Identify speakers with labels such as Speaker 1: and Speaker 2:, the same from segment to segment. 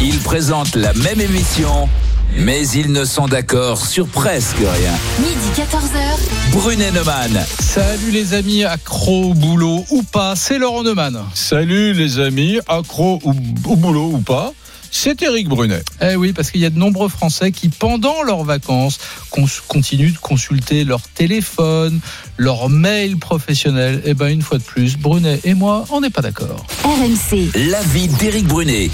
Speaker 1: Ils présentent la même émission, mais ils ne sont d'accord sur presque rien.
Speaker 2: Midi 14h.
Speaker 1: Brunet Neumann.
Speaker 3: Salut les amis, accro au boulot ou pas, c'est Laurent Neumann.
Speaker 4: Salut les amis, accro au, au boulot ou pas, c'est Eric Brunet.
Speaker 3: Eh oui, parce qu'il y a de nombreux Français qui, pendant leurs vacances, continuent de consulter leur téléphone, leur mail professionnel. Eh ben, une fois de plus, Brunet et moi, on n'est pas d'accord.
Speaker 2: RMC.
Speaker 1: L'avis d'Éric Brunet.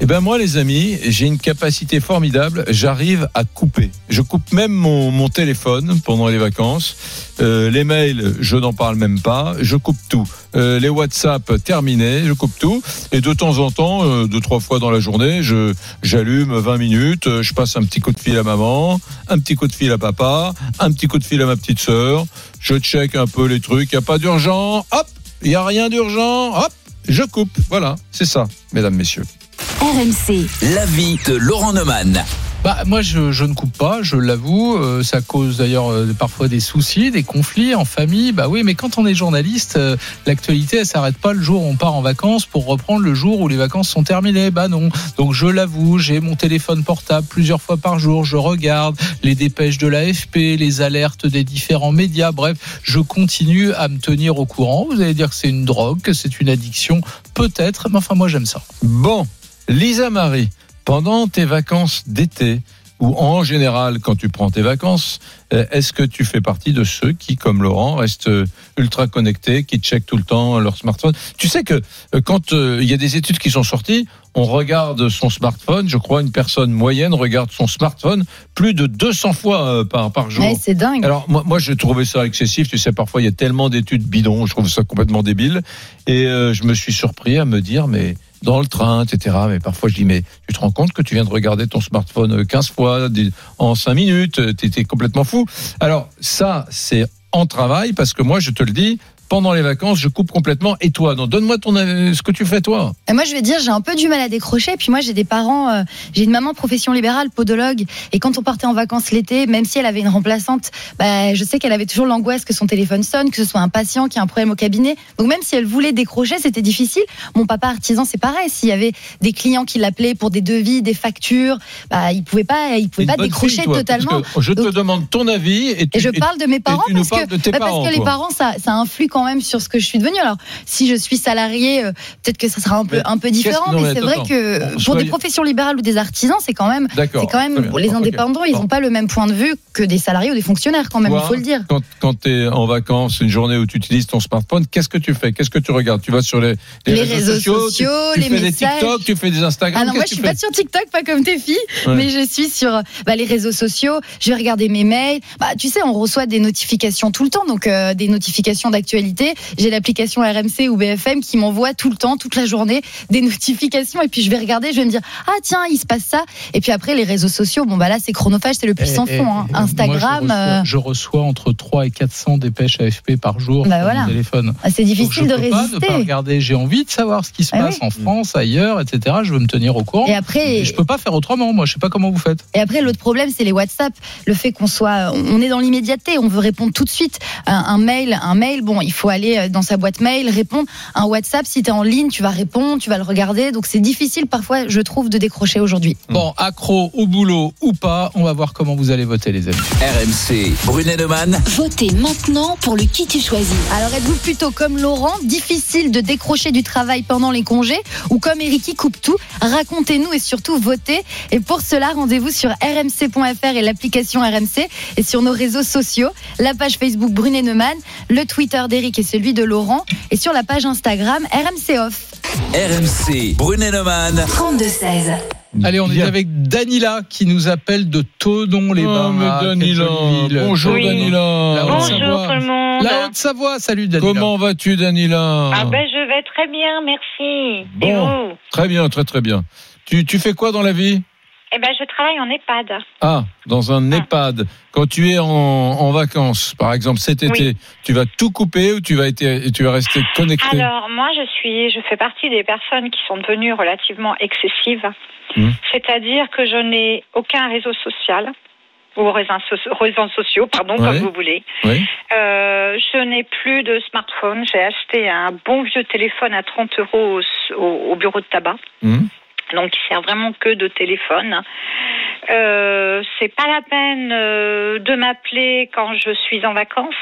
Speaker 4: Eh ben moi les amis, j'ai une capacité formidable, j'arrive à couper. Je coupe même mon, mon téléphone pendant les vacances. Euh, les mails, je n'en parle même pas, je coupe tout. Euh, les WhatsApp, terminé, je coupe tout. Et de temps en temps, euh, deux, trois fois dans la journée, je j'allume 20 minutes, euh, je passe un petit coup de fil à maman, un petit coup de fil à papa, un petit coup de fil à ma petite sœur. Je check un peu les trucs, n'y a pas d'urgent, hop, il n'y a rien d'urgent, hop, je coupe. Voilà, c'est ça, mesdames, messieurs.
Speaker 2: RMC.
Speaker 1: L'avis de Laurent Neumann.
Speaker 3: Bah, moi, je, je ne coupe pas, je l'avoue. Euh, ça cause d'ailleurs euh, parfois des soucis, des conflits en famille. Bah oui, mais quand on est journaliste, euh, l'actualité, elle s'arrête pas le jour où on part en vacances pour reprendre le jour où les vacances sont terminées. Bah non. Donc je l'avoue, j'ai mon téléphone portable plusieurs fois par jour. Je regarde les dépêches de l'AFP, les alertes des différents médias. Bref, je continue à me tenir au courant. Vous allez dire que c'est une drogue, que c'est une addiction, peut-être. Mais enfin, moi, j'aime ça.
Speaker 4: Bon, Lisa Marie, pendant tes vacances d'été, ou en général quand tu prends tes vacances, euh, est-ce que tu fais partie de ceux qui, comme Laurent, restent euh, ultra connectés, qui checkent tout le temps leur smartphone? Tu sais que euh, quand euh, il y a des études qui sont sorties, on regarde son smartphone, je crois une personne moyenne regarde son smartphone plus de 200 fois euh, par, par jour.
Speaker 5: Ouais, c'est dingue.
Speaker 4: Alors moi, moi j'ai trouvé ça excessif. Tu sais, parfois il y a tellement d'études bidons, je trouve ça complètement débile. Et euh, je me suis surpris à me dire, mais dans le train, etc. Mais parfois je dis, mais tu te rends compte que tu viens de regarder ton smartphone euh, 15 fois des- en 5 minutes, euh, t'étais complètement fou. Alors ça, c'est en travail parce que moi, je te le dis. Pendant les vacances, je coupe complètement. Et toi, non, donne-moi ton ce que tu fais toi.
Speaker 5: Et moi, je vais dire, j'ai un peu du mal à décrocher. Puis moi, j'ai des parents, euh, j'ai une maman profession libérale, podologue. Et quand on partait en vacances l'été, même si elle avait une remplaçante, bah, je sais qu'elle avait toujours l'angoisse que son téléphone sonne, que ce soit un patient qui a un problème au cabinet. Donc même si elle voulait décrocher, c'était difficile. Mon papa artisan, c'est pareil. S'il y avait des clients qui l'appelaient pour des devis, des factures, bah, il pouvait pas, il pouvait pas décrocher
Speaker 4: fille,
Speaker 5: totalement.
Speaker 4: je te demande ton avis et, tu,
Speaker 5: Et je parle de mes parents parce, que, bah, parce que les parents, ça, ça influe quand même sur ce que je suis devenue. Alors, si je suis salarié, euh, peut-être que ça sera un peu,
Speaker 4: Mais
Speaker 5: un peu différent, mais
Speaker 4: mais
Speaker 5: c'est vrai que pour des professions libérales ou des artisans, c'est quand même, c'est quand même
Speaker 4: bien.
Speaker 5: les indépendants, ils n'ont pas le même point de vue que des salariés ou des fonctionnaires quand même, il faut le dire.
Speaker 4: Quand, quand tu es en vacances, une journée où tu utilises ton smartphone, qu'est-ce que tu fais? Qu'est-ce que tu regardes? Tu vas sur les,
Speaker 5: Les réseaux
Speaker 4: tu-
Speaker 5: sociaux,
Speaker 4: tu,
Speaker 5: les
Speaker 4: fais des
Speaker 5: messages.
Speaker 4: TikTok, tu fais des Instagram.
Speaker 5: Ah non, moi je suis
Speaker 4: tu
Speaker 5: pas sur TikTok, pas comme tes filles,
Speaker 4: Ouais.
Speaker 5: mais je suis sur bah, les réseaux sociaux. Je vais regarder mes mails. Bah, tu sais, on reçoit des notifications tout le temps, donc euh, des notifications d'actualité. J'ai l'application RMC ou BFM qui m'envoie tout le temps, toute la journée, des notifications. Et puis je vais regarder, je vais me dire ah tiens, il se passe ça. Et puis après les réseaux sociaux, bon bah là c'est chronophage, c'est le plus sans
Speaker 3: Eh,
Speaker 5: fond.
Speaker 3: eh,
Speaker 5: hein.
Speaker 3: eh, moi,
Speaker 5: Instagram,
Speaker 3: je, reçois,
Speaker 5: euh,
Speaker 3: je reçois entre 3 et 400 dépêches AFP par jour
Speaker 5: Bah
Speaker 3: sur
Speaker 5: voilà.
Speaker 3: mon téléphone.
Speaker 5: ah, c'est
Speaker 3: Donc,
Speaker 5: difficile
Speaker 3: je
Speaker 5: de
Speaker 3: peux pas ne pas
Speaker 5: résister.
Speaker 3: regarder. J'ai envie de savoir ce qui se
Speaker 5: Ah
Speaker 3: passe
Speaker 5: oui.
Speaker 3: en France, ailleurs, etc. Je veux me tenir au courant.
Speaker 5: Et après,
Speaker 3: Et je peux pas faire autrement. Moi, je sais pas comment vous faites.
Speaker 5: Et après, l'autre problème, c'est les WhatsApp. Le fait qu'on soit, on est dans l'immédiateté, on veut répondre tout de suite. Un, un mail, un mail, bon, il faut aller dans sa boîte mail, répondre. Un WhatsApp, si tu es en ligne, tu vas répondre, tu vas le regarder. Donc c'est difficile parfois, je trouve, de décrocher aujourd'hui.
Speaker 3: Bon, accro au boulot ou pas, on va voir comment vous allez voter, les amis.
Speaker 1: RMC, Brunet Neumann.
Speaker 2: Votez maintenant pour le qui tu choisis.
Speaker 5: Alors êtes-vous plutôt comme Laurent, difficile de décrocher du travail pendant les congés, ou comme Eric qui coupe tout? Racontez-nous et surtout votez. Et pour cela, rendez-vous sur rmc.fr et l'application RMC et sur nos réseaux sociaux, la page Facebook Brunet Neumann, le Twitter d'Eric et celui de Laurent, et sur la page Instagram RMC Off.
Speaker 1: RMC, Brunet Neumann.
Speaker 2: 32-16.
Speaker 3: Allez, on est avec Danila qui nous appelle de Tonon-les-Bains.
Speaker 4: Oh, Danila. Bonjour
Speaker 6: Oui.
Speaker 4: Danila.
Speaker 3: La Haute-Savoie.
Speaker 6: Bonjour tout le monde.
Speaker 3: La Haute-Savoie, salut Danila.
Speaker 4: Comment vas-tu Danila
Speaker 6: Ah ben je vais très bien, merci. Et vous
Speaker 4: Très bien, très très bien. Tu, tu fais quoi dans la vie?
Speaker 6: Eh ben je travaille en EHPAD.
Speaker 4: Ah, dans un EHPAD. Quand tu es en, en vacances, par exemple cet été, tu vas tout couper ou tu vas, être, tu vas rester connecté?
Speaker 6: Alors moi je suis, je fais partie des personnes qui sont devenues relativement excessives.
Speaker 4: Mhm.
Speaker 6: C'est-à-dire que je n'ai aucun réseau social ou réseaux, so- réseaux sociaux, pardon,
Speaker 4: Ouais.
Speaker 6: comme vous voulez. Euh, je n'ai plus de smartphone. J'ai acheté un bon vieux téléphone à 30 euros au, au- au bureau de tabac.
Speaker 4: Mhm.
Speaker 6: Donc il sert vraiment que de téléphone. Euh, c'est pas la peine euh, de m'appeler quand je suis en vacances.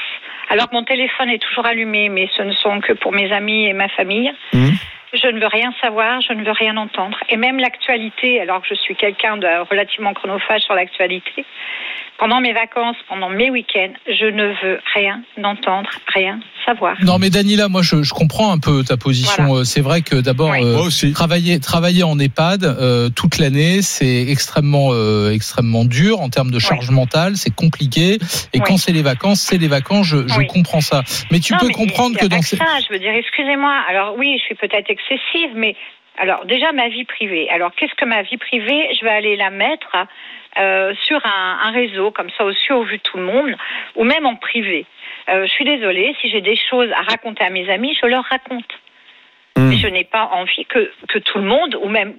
Speaker 6: Alors que mon téléphone est toujours allumé, mais ce ne sont que pour mes amis et ma famille.
Speaker 4: Mhm.
Speaker 6: Je ne veux rien savoir, je ne veux rien entendre. Et même l'actualité, alors que je suis quelqu'un de relativement chronophage sur l'actualité, pendant mes vacances, pendant mes week-ends, je ne veux rien entendre, rien savoir.
Speaker 3: Non mais Danila, moi je, je comprends un peu ta position. Euh, C'est vrai que d'abord
Speaker 6: Oui.
Speaker 3: euh, travailler travailler en EHPAD euh, toute l'année, c'est extrêmement euh, extrêmement dur en termes de charge mentale, c'est compliqué. Et
Speaker 6: Oui.
Speaker 3: quand c'est les vacances, c'est les vacances. Je, je
Speaker 6: Oui.
Speaker 3: comprends ça. Mais tu
Speaker 6: Non,
Speaker 3: peux
Speaker 6: mais
Speaker 3: comprendre
Speaker 6: il y a
Speaker 3: que dans ces...
Speaker 6: ça, je veux dire, excusez-moi. Alors oui, je suis peut-être excessive, mais alors déjà ma vie privée. Alors qu'est-ce que ma vie privée? Je vais aller la mettre euh, sur un, un réseau comme ça aussi au vu de tout le monde, ou même en privé. Euh, je suis désolée, si j'ai des choses à raconter à mes amis, je leur raconte. Mais je n'ai pas envie que, que tout le monde, ou même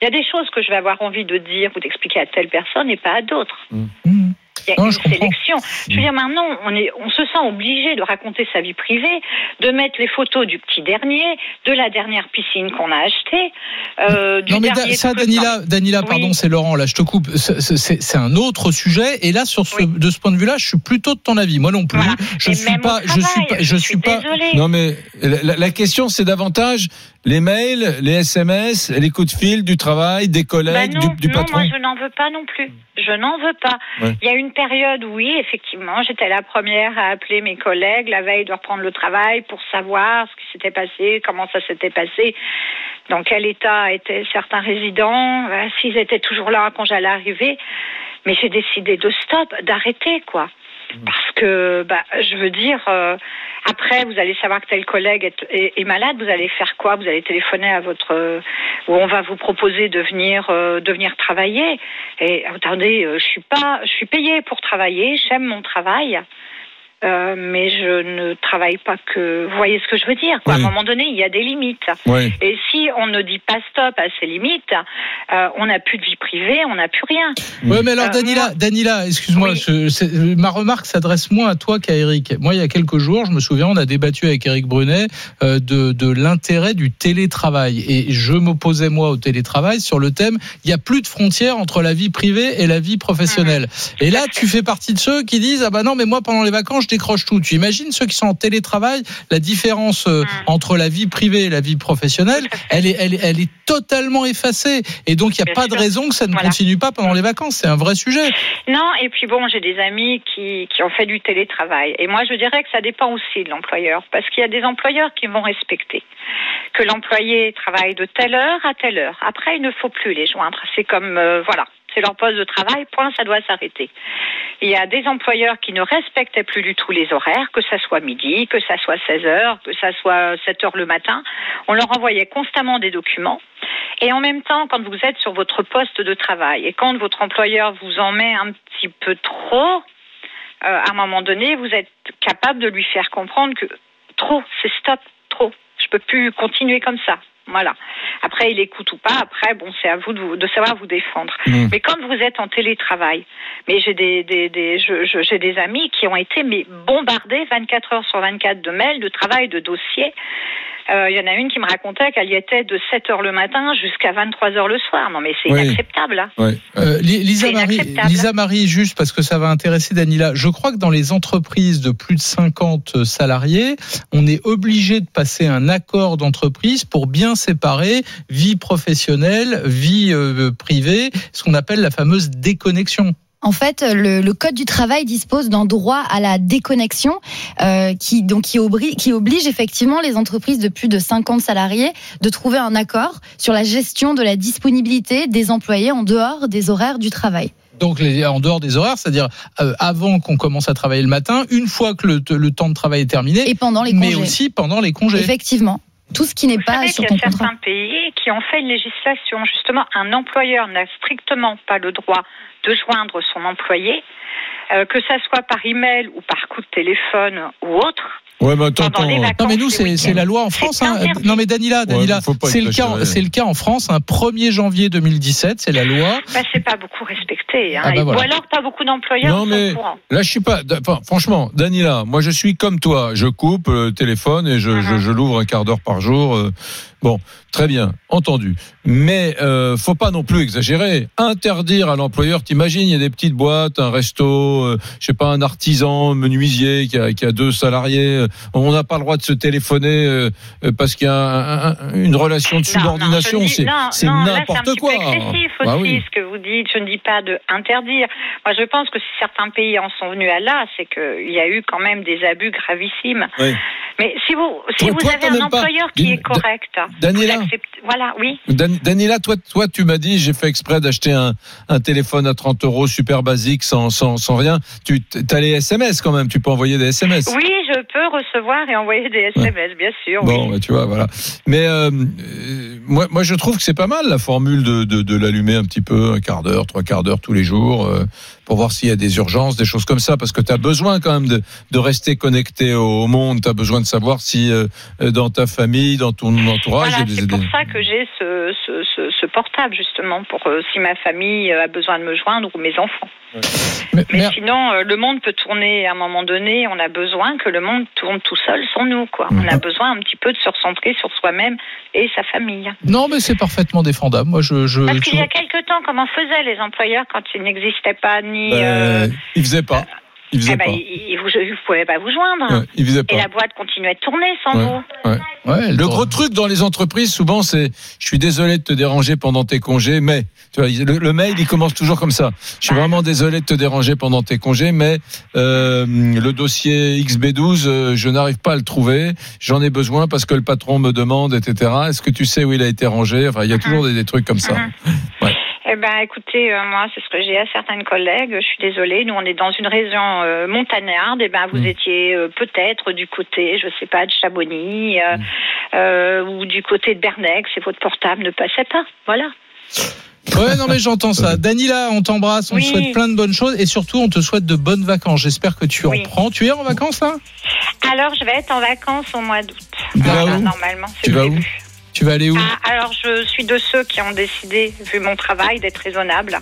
Speaker 6: il y a des choses que je vais avoir envie de dire ou d'expliquer à telle personne et pas à d'autres.
Speaker 3: Mmh.
Speaker 6: Il y a
Speaker 3: Non,
Speaker 6: une
Speaker 3: je comprends.
Speaker 6: sélection. Je veux dire, maintenant, on, est, on se sent obligé de raconter sa vie privée, de mettre les photos du petit dernier, de la dernière piscine qu'on a achetée, euh, du
Speaker 3: Non mais da- ça. Danila, Danila,
Speaker 6: Oui.
Speaker 3: pardon, c'est Laurent. Là, je te coupe. C'est- C'est c'est un autre sujet. Et là, sur ce,
Speaker 6: Oui.
Speaker 3: de ce point de vue-là, je suis plutôt de ton avis. Moi non plus.
Speaker 6: Voilà.
Speaker 3: Je suis pas. Je suis pas. Je suis pas.
Speaker 4: Non mais la, la question c'est davantage les mails, les SMS, les coups de fil du travail, des
Speaker 6: Bah
Speaker 4: collègues,
Speaker 6: non,
Speaker 4: du, du
Speaker 6: non,
Speaker 4: patron.
Speaker 6: moi je n'en veux pas non plus. Je n'en veux pas.
Speaker 4: Ouais.
Speaker 6: Il y a une période, oui, effectivement, j'étais la première à appeler mes collègues la veille de reprendre le travail pour savoir ce qui s'était passé, comment ça s'était passé, dans quel état étaient certains résidents, euh, s'ils étaient toujours là quand j'allais arriver. Mais j'ai décidé de stop, d'arrêter, quoi. Parce que, bah, je veux dire, euh, après, vous allez savoir que tel collègue est, est- malade, vous allez faire quoi? Vous allez téléphoner à votre, euh, ou on va vous proposer de venir, euh, de venir travailler. Et attendez, je suis pas, je suis payée pour travailler, j'aime mon travail. Euh, mais je ne travaille pas que. Vous voyez ce que je veux dire quoi.
Speaker 4: Oui.
Speaker 6: À un moment donné, il y a des limites.
Speaker 4: Oui.
Speaker 6: Et si on ne dit pas stop à ces limites, euh, on n'a plus de vie privée, on n'a plus rien.
Speaker 3: Ouais, mais alors
Speaker 6: Euh,
Speaker 3: Danila,
Speaker 6: moi-
Speaker 3: Danila, excuse-moi,
Speaker 6: Oui.
Speaker 3: ma remarque s'adresse moins à toi qu'à Eric. Moi, il y a quelques jours, je me souviens, on a débattu avec Eric Brunet euh, de, de l'intérêt du télétravail, et je m'opposais moi au télétravail sur le thème il y a plus de frontières entre la vie privée et la vie professionnelle. Et là, tu fais partie de ceux qui disent ah bah non, mais moi pendant les vacances, je décroche tout. Tu imagines ceux qui sont en télétravail, la différence euh, entre la vie privée et la vie professionnelle, elle est, elle est, elle est totalement effacée. Et donc, il n'y a
Speaker 6: Bien
Speaker 3: pas de raison que ça ne
Speaker 6: Voilà.
Speaker 3: continue pas pendant les vacances. C'est un vrai sujet.
Speaker 6: Non, et puis bon, j'ai des amis qui, qui ont fait du télétravail. Et moi, je dirais que ça dépend aussi de l'employeur. Parce qu'il y a des employeurs qui vont respecter que l'employé travaille de telle heure à telle heure. Après, il ne faut plus les joindre. C'est comme, euh, voilà, c'est leur poste de travail, point, ça doit s'arrêter. Il y a des employeurs qui ne respectaient plus du tout les horaires, que ça soit midi, que ça soit 16 heures, que ça soit 7 heures le matin. On leur envoyait constamment des documents. Et en même temps, quand vous êtes sur votre poste de travail et quand votre employeur vous en met un petit peu trop, euh, à un moment donné, vous êtes capable de lui faire comprendre que trop, c'est stop, trop. Peux plus continuer comme ça. Voilà. Après, il écoute ou pas. Après, bon, c'est à vous de, vous- de savoir vous défendre.
Speaker 4: Mmh.
Speaker 6: Mais quand vous êtes en télétravail, mais j'ai des, des, des je- je- j'ai des amis qui ont été mais bombardés 24 heures sur 24 de mails, de travail, de dossiers. Euh, Il y en a une qui me racontait qu'elle y était de 7 heures le matin jusqu'à 23 heures le soir. Non, mais c'est
Speaker 4: Oui.
Speaker 6: inacceptable. Hein.
Speaker 3: Euh, Li- Lisa Marie,
Speaker 6: inacceptable.
Speaker 3: Lisa Marie, juste parce que ça va intéresser Danila. Je crois que dans les entreprises de plus de 50 salariés, on est obligé de passer un accord d'entreprise pour bien séparer vie professionnelle, vie euh, privée, ce qu'on appelle la fameuse déconnexion.
Speaker 5: En fait, le, code du travail dispose d'un droit à la déconnexion euh, qui donc qui oblige effectivement les entreprises de plus de 50 salariés de trouver un accord sur la gestion de la disponibilité des employés en dehors des horaires du travail.
Speaker 3: Donc les- en dehors des horaires, c'est-à-dire euh, avant qu'on commence à travailler le matin, une fois que le, le temps de travail est terminé,
Speaker 5: Et pendant les
Speaker 3: mais
Speaker 5: congés.
Speaker 3: aussi pendant les congés.
Speaker 5: Effectivement. Tout ce qui n'est
Speaker 6: Vous
Speaker 5: pas
Speaker 6: savez
Speaker 5: sur
Speaker 6: qu'il y a
Speaker 5: contrat.
Speaker 6: certains pays qui ont fait une législation. Justement, un employeur n'a strictement pas le droit de joindre son employé, euh, que ça soit par email ou par coup de téléphone ou autre.
Speaker 4: Ouais, mais attends,
Speaker 6: Pendant les
Speaker 4: attends.
Speaker 6: vacances.
Speaker 3: Non mais nous c'est la loi en France. hein. Non mais Danila, Danila,
Speaker 4: Ouais,
Speaker 3: c'est le cas, c'est le cas en France. Un 1er janvier 2017, c'est la loi.
Speaker 6: Bah, c'est pas beaucoup respecté. Hein.
Speaker 3: Ah bah voilà.
Speaker 6: Ou alors pas beaucoup d'employeurs
Speaker 4: Non,
Speaker 6: sont
Speaker 4: mais-
Speaker 6: au courant.
Speaker 4: Là, je suis pas. Enfin, franchement, Danila, moi, je suis comme toi. Je coupe le téléphone et je,
Speaker 6: Mhm.
Speaker 4: je, je l'ouvre un quart d'heure par jour. euh, Bon, très bien, entendu. Mais euh, faut pas non plus exagérer. Interdire à l'employeur. T'imagines, il y a des petites boîtes, un resto, euh, je sais pas, un artisan menuisier qui a, qui a deux salariés. euh, On n'a pas le droit de se téléphoner euh, euh, parce qu'il y a un- un- une relation de subordination. C'est c'est n'importe
Speaker 6: un
Speaker 4: quoi.
Speaker 6: peu excessif aussi,
Speaker 4: Bah oui.
Speaker 6: ce que vous dites. Je ne dis pas de interdire. Moi, je pense que si certains pays en sont venus à là, c'est qu'il y a eu quand même des abus gravissimes.
Speaker 4: Oui.
Speaker 6: Mais si vous, si vous avez un
Speaker 4: pas-
Speaker 6: employeur qui est correct,
Speaker 4: Daniela.
Speaker 6: voilà, oui.
Speaker 4: Dan- Danila, toi, toi, tu m'as dit, j'ai fait exprès d'acheter un, un téléphone à 30 euros, super basique, sans, sans, sans rien. Tu as les SMS quand même, tu peux envoyer des SMS.
Speaker 6: Oui, je peux recevoir et envoyer des SMS, bien sûr.
Speaker 4: Bon,
Speaker 6: oui.
Speaker 4: bah, tu vois, voilà. Mais euh, euh, moi, moi, je trouve que c'est pas mal la formule de, de, de l'allumer un petit peu, un quart d'heure, trois quarts d'heure tous les jours, euh, pour voir s'il y a des urgences, des choses comme ça, parce que tu as besoin quand même de, de rester connecté au monde. Tu as besoin de savoir si euh, dans ta famille, dans ton entourage,
Speaker 6: Voilà, c'est pour ça que j'ai ce, ce, ce, ce portable, justement, pour si ma famille a besoin de me joindre ou mes enfants.
Speaker 3: Mais-
Speaker 6: Mais
Speaker 3: mais-
Speaker 6: sinon, euh, le monde peut tourner à un moment donné. On a besoin que le monde tourne tout seul sans nous, quoi. On a besoin un petit peu de se recentrer sur soi-même et sa famille.
Speaker 3: Non mais c'est parfaitement défendable. Moi je, je,
Speaker 6: Parce
Speaker 3: je-
Speaker 6: qu'il y a quelque temps, comment faisaient les employeurs quand il n'existait pas ni. Euh,
Speaker 4: il faisait pas. Il faisait
Speaker 6: eh ben,
Speaker 4: pas.
Speaker 6: il, vous ne pouvez pas vous joindre.
Speaker 4: Ouais, il faisait
Speaker 6: Et
Speaker 4: pas.
Speaker 6: la boîte continuait de tourner sans
Speaker 4: Ouais.
Speaker 6: vous.
Speaker 3: ouais,
Speaker 4: Le gros truc dans les entreprises, souvent, c'est je suis désolé de te déranger pendant tes congés, mais tu vois, le, le mail, il commence toujours comme ça. Je suis
Speaker 6: Bah.
Speaker 4: vraiment désolé de te déranger pendant tes congés, mais euh, le dossier XB12, euh, je n'arrive pas à le trouver. J'en ai besoin parce que le patron me demande, etc. Est-ce que tu sais où il a été rangé? Enfin, il y a toujours des, des trucs comme ça.
Speaker 6: Eh ben, écoutez, euh, moi, c'est ce que j'ai à certaines collègues. Je suis désolée. Nous, on est dans une région euh, montagnarde. Eh ben, vous
Speaker 4: Mm.
Speaker 6: étiez euh, peut-être du côté, je sais pas, de Chamonix euh,
Speaker 4: Mm.
Speaker 6: euh, ou du côté de Bernex et votre portable ne passait pas. Voilà.
Speaker 3: Ouais, non mais j'entends ça. Danila, on t'embrasse, on
Speaker 6: Oui.
Speaker 3: te souhaite plein de bonnes choses et surtout on te souhaite de bonnes vacances. J'espère que tu
Speaker 6: Oui.
Speaker 3: en prends. Tu es en vacances là?
Speaker 6: Alors, je vais être en vacances au mois d'août.
Speaker 3: Tu vas
Speaker 6: Voilà, normalement, c'est
Speaker 4: Tu vas où?
Speaker 3: Tu vas aller où
Speaker 6: Ah, alors, je suis de ceux qui ont décidé, vu mon travail, d'être raisonnable.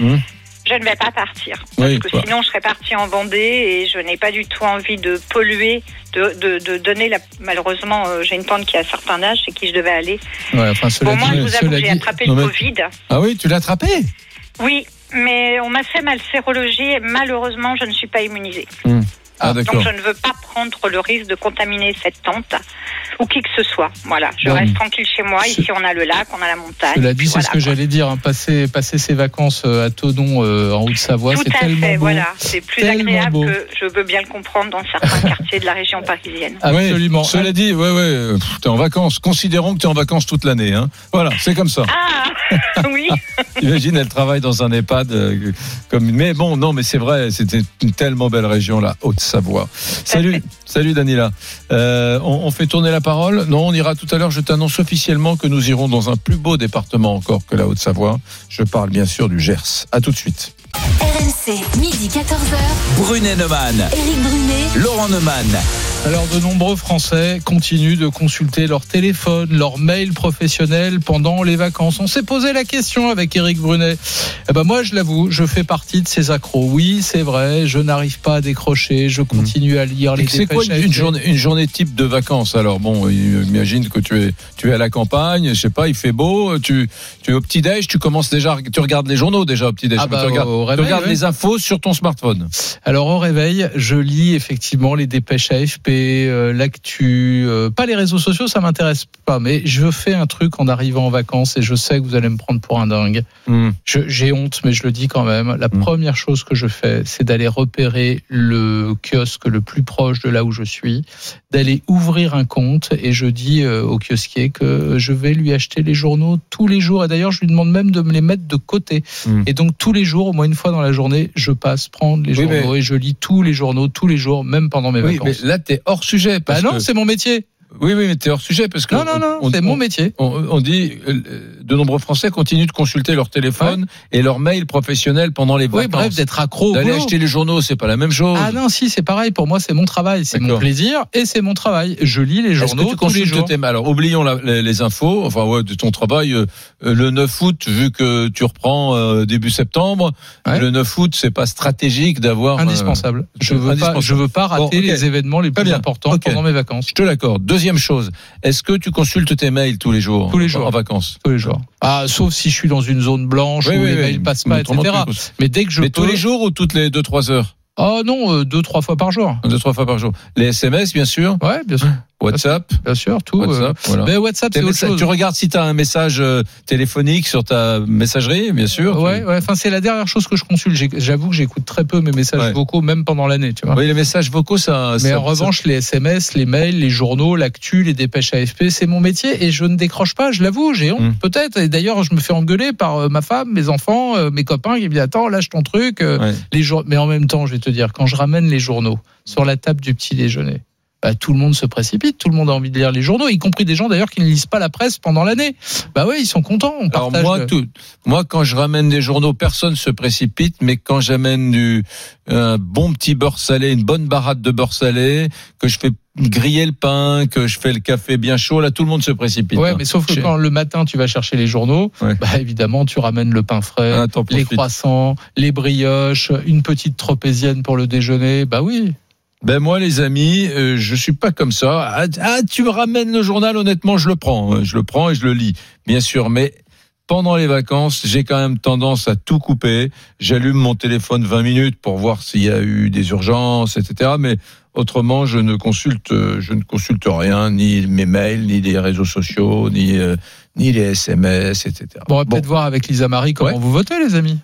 Speaker 4: Hum.
Speaker 6: Je ne vais pas partir. Parce
Speaker 4: Oui,
Speaker 6: que sinon, je serais partie en Vendée et je n'ai pas du tout envie de polluer, de, de, de donner la. Malheureusement, euh, j'ai une tante qui a un certain âge, chez qui je devais aller.
Speaker 3: Ouais, enfin cela
Speaker 6: Bon, moi,
Speaker 3: dit,
Speaker 6: je vous avoue que j'ai attrapé
Speaker 4: non,
Speaker 6: le
Speaker 4: mais-
Speaker 6: Covid.
Speaker 4: Ah oui, tu l'as attrapé
Speaker 6: Oui, mais on m'a fait ma sérologie et malheureusement, je ne suis pas immunisée.
Speaker 4: Ah
Speaker 6: Donc, je ne veux pas prendre le risque de contaminer cette tante ou qui que ce soit. Voilà, je
Speaker 3: Bon.
Speaker 6: reste tranquille chez moi. Ici, on a le lac, on a la montagne.
Speaker 3: Cela dit, c'est ce que j'allais dire. hein, passer, passer ses vacances euh, à Tonon euh, en Haute-Savoie,
Speaker 6: Tout
Speaker 3: c'est
Speaker 6: à
Speaker 3: tellement
Speaker 6: fait,
Speaker 3: beau.
Speaker 6: voilà. C'est plus
Speaker 3: Tellement
Speaker 6: agréable
Speaker 3: beau.
Speaker 6: que je veux bien le comprendre dans certains quartiers de la région parisienne.
Speaker 4: Oui,
Speaker 3: Absolument.
Speaker 4: cela dit, ouais, ouais, pff, t'es en vacances. Considérons que t'es en vacances toute l'année. Hein. Voilà, c'est comme ça.
Speaker 6: Ah oui,
Speaker 4: Imagine, elle travaille dans un EHPAD. euh, comme... Mais bon, non, mais c'est vrai, c'était une tellement belle région, la Haute-Savoie. Salut, salut Danila. Euh, on, on fait tourner la parole Non, on ira tout à l'heure. Je t'annonce officiellement que nous irons dans un plus beau département encore que la Haute-Savoie. Je parle bien sûr du Gers. À tout de suite.
Speaker 2: RMC, midi 14h.
Speaker 1: Brunet Neumann,
Speaker 2: Éric Brunet.
Speaker 1: Laurent Neumann.
Speaker 3: Alors, de nombreux Français continuent de consulter leur téléphone, leur mail professionnel pendant les vacances. On s'est posé la question avec Eric Brunet. Eh ben, moi, je l'avoue, je fais partie de ces accros. Oui, c'est vrai, je n'arrive pas à décrocher, je continue à lire les
Speaker 4: C'est quoi une journée, une journée type de vacances Alors? Bon, imagine que tu es, tu es à la campagne, je sais pas, il fait beau, tu, tu es au petit déj, tu commences déjà, tu regardes les journaux déjà au petit déj.
Speaker 3: Ah bah,
Speaker 4: tu regardes, tu les infos sur ton smartphone.
Speaker 3: Alors au réveil, je lis effectivement les dépêches AFP, euh, l'actu, euh, pas les réseaux sociaux, ça m'intéresse pas, mais je fais un truc en arrivant en vacances et je sais que vous allez me prendre pour un dingue.
Speaker 4: Hmm.
Speaker 3: J'ai honte, mais je le dis quand même. La
Speaker 4: Mm.
Speaker 3: première chose que je fais, c'est d'aller repérer le kiosque le plus proche de là où je suis, d'aller ouvrir un compte et je dis euh, au kiosquier que je vais lui acheter les journaux tous les jours. Et d'ailleurs, je lui demande même de me les mettre de côté.
Speaker 4: Mm.
Speaker 3: Et donc tous les jours, au moins une fois dans la journée, je passe prendre les
Speaker 4: Oui,
Speaker 3: journaux et je lis tous les journaux tous les jours, même pendant mes
Speaker 4: Oui, mais
Speaker 3: vacances.
Speaker 4: là, t'es hors sujet.
Speaker 3: Bah
Speaker 4: parce
Speaker 3: non,
Speaker 4: que-
Speaker 3: c'est mon métier.
Speaker 4: Oui, oui, mais t'es hors sujet parce que.
Speaker 3: Non, non, non,
Speaker 4: on-
Speaker 3: c'est
Speaker 4: on-
Speaker 3: mon métier.
Speaker 4: On, on dit euh, de nombreux Français continuent de consulter leur téléphone et leur mail professionnel pendant les
Speaker 3: Oui,
Speaker 4: vacances.
Speaker 3: bref, d'être accro
Speaker 4: D'aller acheter les journaux, c'est pas la même chose.
Speaker 3: Ah non, si, c'est pareil. Pour moi, c'est mon travail, c'est mon plaisir et c'est mon travail. Je lis les
Speaker 4: Est-ce
Speaker 3: journaux
Speaker 4: que tu
Speaker 3: tous les
Speaker 4: consultes
Speaker 3: jours.
Speaker 4: tes mails? Alors, oublions la- les, les infos, enfin, ouais, de ton travail. euh, euh, le 9 août, vu que tu reprends euh, début septembre,
Speaker 3: Ouais.
Speaker 4: le 9 août, c'est pas stratégique d'avoir.
Speaker 3: Indispensable. Je veux
Speaker 4: indispensable.
Speaker 3: pas, je veux pas rater
Speaker 4: Bon,
Speaker 3: les événements les plus
Speaker 4: bien.
Speaker 3: importants pendant mes vacances.
Speaker 4: je te l'accorde. Deuxième chose, est-ce que tu consultes tes mails tous les jours?
Speaker 3: Tous les jours.
Speaker 4: En vacances
Speaker 3: Tous les jours. Ah, sauf si je suis dans une zone blanche
Speaker 4: Oui,
Speaker 3: où
Speaker 4: oui,
Speaker 3: les
Speaker 4: oui.
Speaker 3: mails passent pas, etc. Mais dès que je
Speaker 4: Mais
Speaker 3: peux.
Speaker 4: tous les jours ou toutes les 2-3 heures
Speaker 3: Oh non, euh, deux, trois fois par jour.
Speaker 4: Deux, trois fois par jour. Les SMS, bien sûr.
Speaker 3: Ouais, bien sûr.
Speaker 4: WhatsApp.
Speaker 3: Bien sûr, tout. euh,
Speaker 4: WhatsApp, voilà.
Speaker 3: Mais WhatsApp,
Speaker 4: Tes
Speaker 3: c'est autre chose.
Speaker 4: tu regardes si tu as un message euh, téléphonique sur ta messagerie, bien sûr.
Speaker 3: Ouais, ouais. Enfin, c'est la dernière chose que je consulte. J'avoue que j'écoute très peu mes messages
Speaker 4: Ouais.
Speaker 3: vocaux, même pendant l'année, tu vois.
Speaker 4: Oui, les messages vocaux, ça.
Speaker 3: Mais
Speaker 4: ça-
Speaker 3: en revanche, les SMS, les mails, les journaux, l'actu, les dépêches AFP, c'est mon métier et je ne décroche pas, je l'avoue, j'ai honte
Speaker 4: Mm.
Speaker 3: peut-être. Et d'ailleurs, je me fais engueuler par euh, ma femme, mes enfants, euh, mes copains qui me disent Attends, lâche ton truc. euh,
Speaker 4: ouais.
Speaker 3: les jour- Mais en même temps, je vais te dire, quand je ramène les journaux sur la table du petit déjeuner, bah, tout le monde se précipite, tout le monde a envie de lire les journaux, y compris des gens d'ailleurs qui ne lisent pas la presse pendant l'année. Bah oui, ils sont contents. On
Speaker 4: Alors moi,
Speaker 3: le-
Speaker 4: tout, moi, quand je ramène des journaux, personne se précipite. Mais quand j'amène du un bon petit beurre salé, une bonne baratte de beurre salé, que je fais griller le pain, que je fais le café bien chaud, là, tout le monde se précipite.
Speaker 3: Ouais,
Speaker 4: hein.
Speaker 3: mais sauf que quand le matin tu vas chercher les journaux,
Speaker 4: Ouais.
Speaker 3: bah évidemment tu ramènes le pain frais,
Speaker 4: Ah,
Speaker 3: les croissants, les brioches, une petite tropézienne pour le déjeuner. Bah oui.
Speaker 4: Ben moi, les amis, euh, je suis pas comme ça. Ah, ah, tu me ramènes le journal, honnêtement, je le prends, hein. je le prends et je le lis, bien sûr. Mais pendant les vacances, j'ai quand même tendance à tout couper. J'allume mon téléphone 20 minutes pour voir s'il y a eu des urgences, etc. Mais autrement, je ne consulte, euh, je ne consulte rien, ni mes mails, ni les réseaux sociaux, ni euh, ni les SMS, etc.
Speaker 3: Bon, on va peut-être voir avec Lisa Marie comment
Speaker 4: Ouais.
Speaker 3: vous votez, les amis.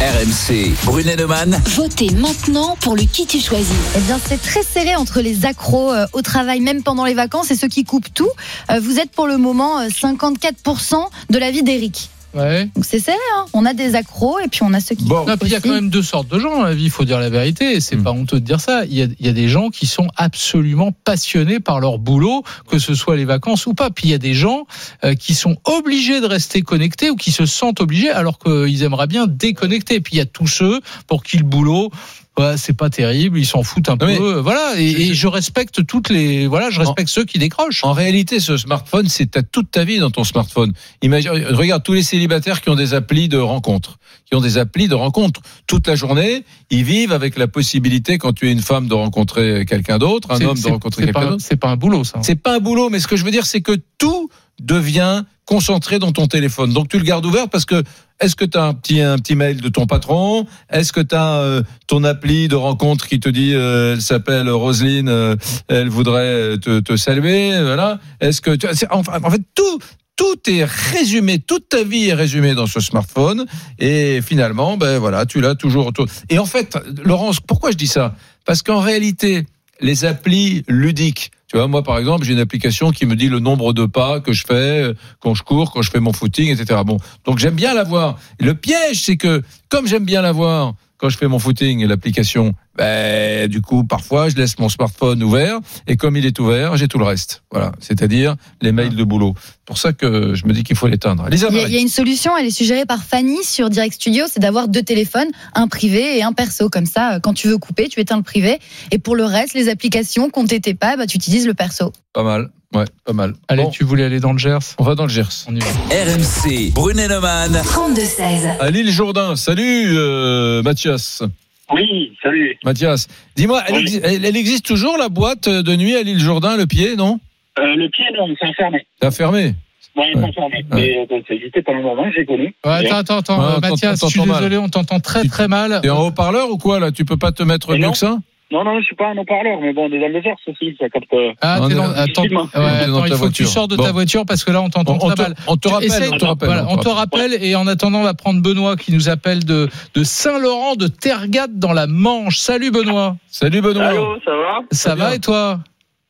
Speaker 1: RMC, Brunet Neumann.
Speaker 2: Votez maintenant pour le qui tu choisis.
Speaker 5: Eh bien, c'est très serré entre les accros euh, au travail, même pendant les vacances, et ceux qui coupent tout. Euh, vous êtes pour le moment euh, 54% de la vie d'Eric.
Speaker 3: Ouais.
Speaker 5: Donc c'est serré, hein. on a des accros et puis on a ceux qui
Speaker 4: Bon.
Speaker 3: Non, puis il y a quand même deux sortes de gens dans la vie, il faut dire la vérité, et c'est
Speaker 4: Mm.
Speaker 3: pas honteux de dire ça. Il y, a, il y a des gens qui sont absolument passionnés par leur boulot, que ce soit les vacances ou pas. Puis il y a des gens euh, qui sont obligés de rester connectés ou qui se sentent obligés alors qu'ils aimeraient bien déconnecter. Puis il y a tous ceux pour qui le boulot, ouais, c'est pas terrible, ils s'en foutent un peu.
Speaker 4: mais
Speaker 3: euh, voilà, et,
Speaker 4: je-
Speaker 3: et je respecte toutes les, voilà, je respecte ceux qui décrochent.
Speaker 4: En réalité, ce smartphone, c'est t'as toute ta vie dans ton smartphone. Imagine, regarde tous les célibataires qui ont des applis de rencontres, qui ont des applis de rencontres toute la journée. Ils vivent avec la possibilité, quand tu es une femme, de rencontrer quelqu'un d'autre, un homme de rencontrer quelqu'un d'autre.
Speaker 3: c'est pas un boulot, ça.
Speaker 4: C'est pas un boulot, mais ce que je veux dire, c'est que tout devient concentré dans ton téléphone. Donc tu le gardes ouvert parce que est-ce que tu as un petit un petit mail de ton patron? Est-ce que tu as ton appli de rencontre qui te dit euh, elle s'appelle Roselyne, euh, elle voudrait te, saluer, voilà. Est-ce que tu, c'est- enfin, en fait tout tout est résumé, toute ta vie est résumée dans ce smartphone et finalement ben voilà, tu l'as toujours autour. Et en fait, Laurence, pourquoi je dis ça? Parce qu'en réalité, les applis ludiques tu vois, moi, par exemple, j'ai une application qui me dit le nombre de pas que je fais euh, quand je cours, quand je fais mon footing, etc. Bon, donc j'aime bien l'avoir. Le piège, c'est que comme j'aime bien l'avoir quand je fais mon footing et l'application, ben, du coup, parfois, je laisse mon smartphone ouvert et comme il est ouvert, j'ai tout le reste. Voilà, c'est-à-dire les mails de boulot. Pour ça que je me dis qu'il faut l'éteindre.
Speaker 5: Il y, a, y une solution, elle est suggérée par Fanny sur Direct Studio, c'est d'avoir deux téléphones, un privé et un perso. Comme ça, euh, quand tu veux couper, tu éteins le privé. Et pour le reste, les applications, compte tes pas, bah, tu utilises le perso.
Speaker 4: Pas mal. Ouais, pas mal.
Speaker 3: Allez,
Speaker 4: Bon,
Speaker 3: tu voulais aller dans le Gers
Speaker 4: on va dans le Gers.
Speaker 3: On y va.
Speaker 1: RMC, Brunet Neumann.
Speaker 2: 32-16.
Speaker 4: À l'île Jourdain. Salut, euh, Mathias.
Speaker 7: Oui, salut.
Speaker 4: Mathias, dis-moi, elle,
Speaker 7: Oui.
Speaker 4: exi- elle- elle existe toujours la boîte de nuit à l'île Jourdain, le pied, non?
Speaker 7: Euh, le pied, non, c'est fermé.
Speaker 4: T'as fermé?
Speaker 8: Ouais,
Speaker 4: Ouais.
Speaker 8: transformé. Mais euh, ça existait pendant un moment, j'ai connu.
Speaker 3: Ouais, attends, attends, attends,
Speaker 4: Ouais,
Speaker 3: euh, Mathias, je suis
Speaker 4: mal.
Speaker 3: désolé, on t'entend très très mal.
Speaker 4: T'es en haut-parleur ou quoi là? Tu peux pas te mettre mieux que ça?
Speaker 8: Non, non, je suis pas un haut-parleur, mais bon, le désert, ceci, ça capte. euh,
Speaker 3: Ah,
Speaker 4: On
Speaker 3: t'es
Speaker 4: est-
Speaker 3: dans- attends, ouais, attends,
Speaker 4: dans
Speaker 3: il faut que tu sors de
Speaker 4: Bon.
Speaker 3: ta voiture parce que là, on t'entend
Speaker 4: on, on
Speaker 3: très
Speaker 4: te,
Speaker 3: mal.
Speaker 4: on te rappelle, on te rappelle.
Speaker 3: voilà,
Speaker 4: on
Speaker 3: on
Speaker 4: te
Speaker 3: te
Speaker 4: rappelle.
Speaker 3: rappelle et en attendant, on va prendre Benoît qui nous appelle de, de Saint-Laurent de Tergade dans la Manche. Salut Benoît.
Speaker 4: Salut Benoît.
Speaker 8: Allô, ça va?
Speaker 3: Ça va
Speaker 4: bien.
Speaker 3: et toi?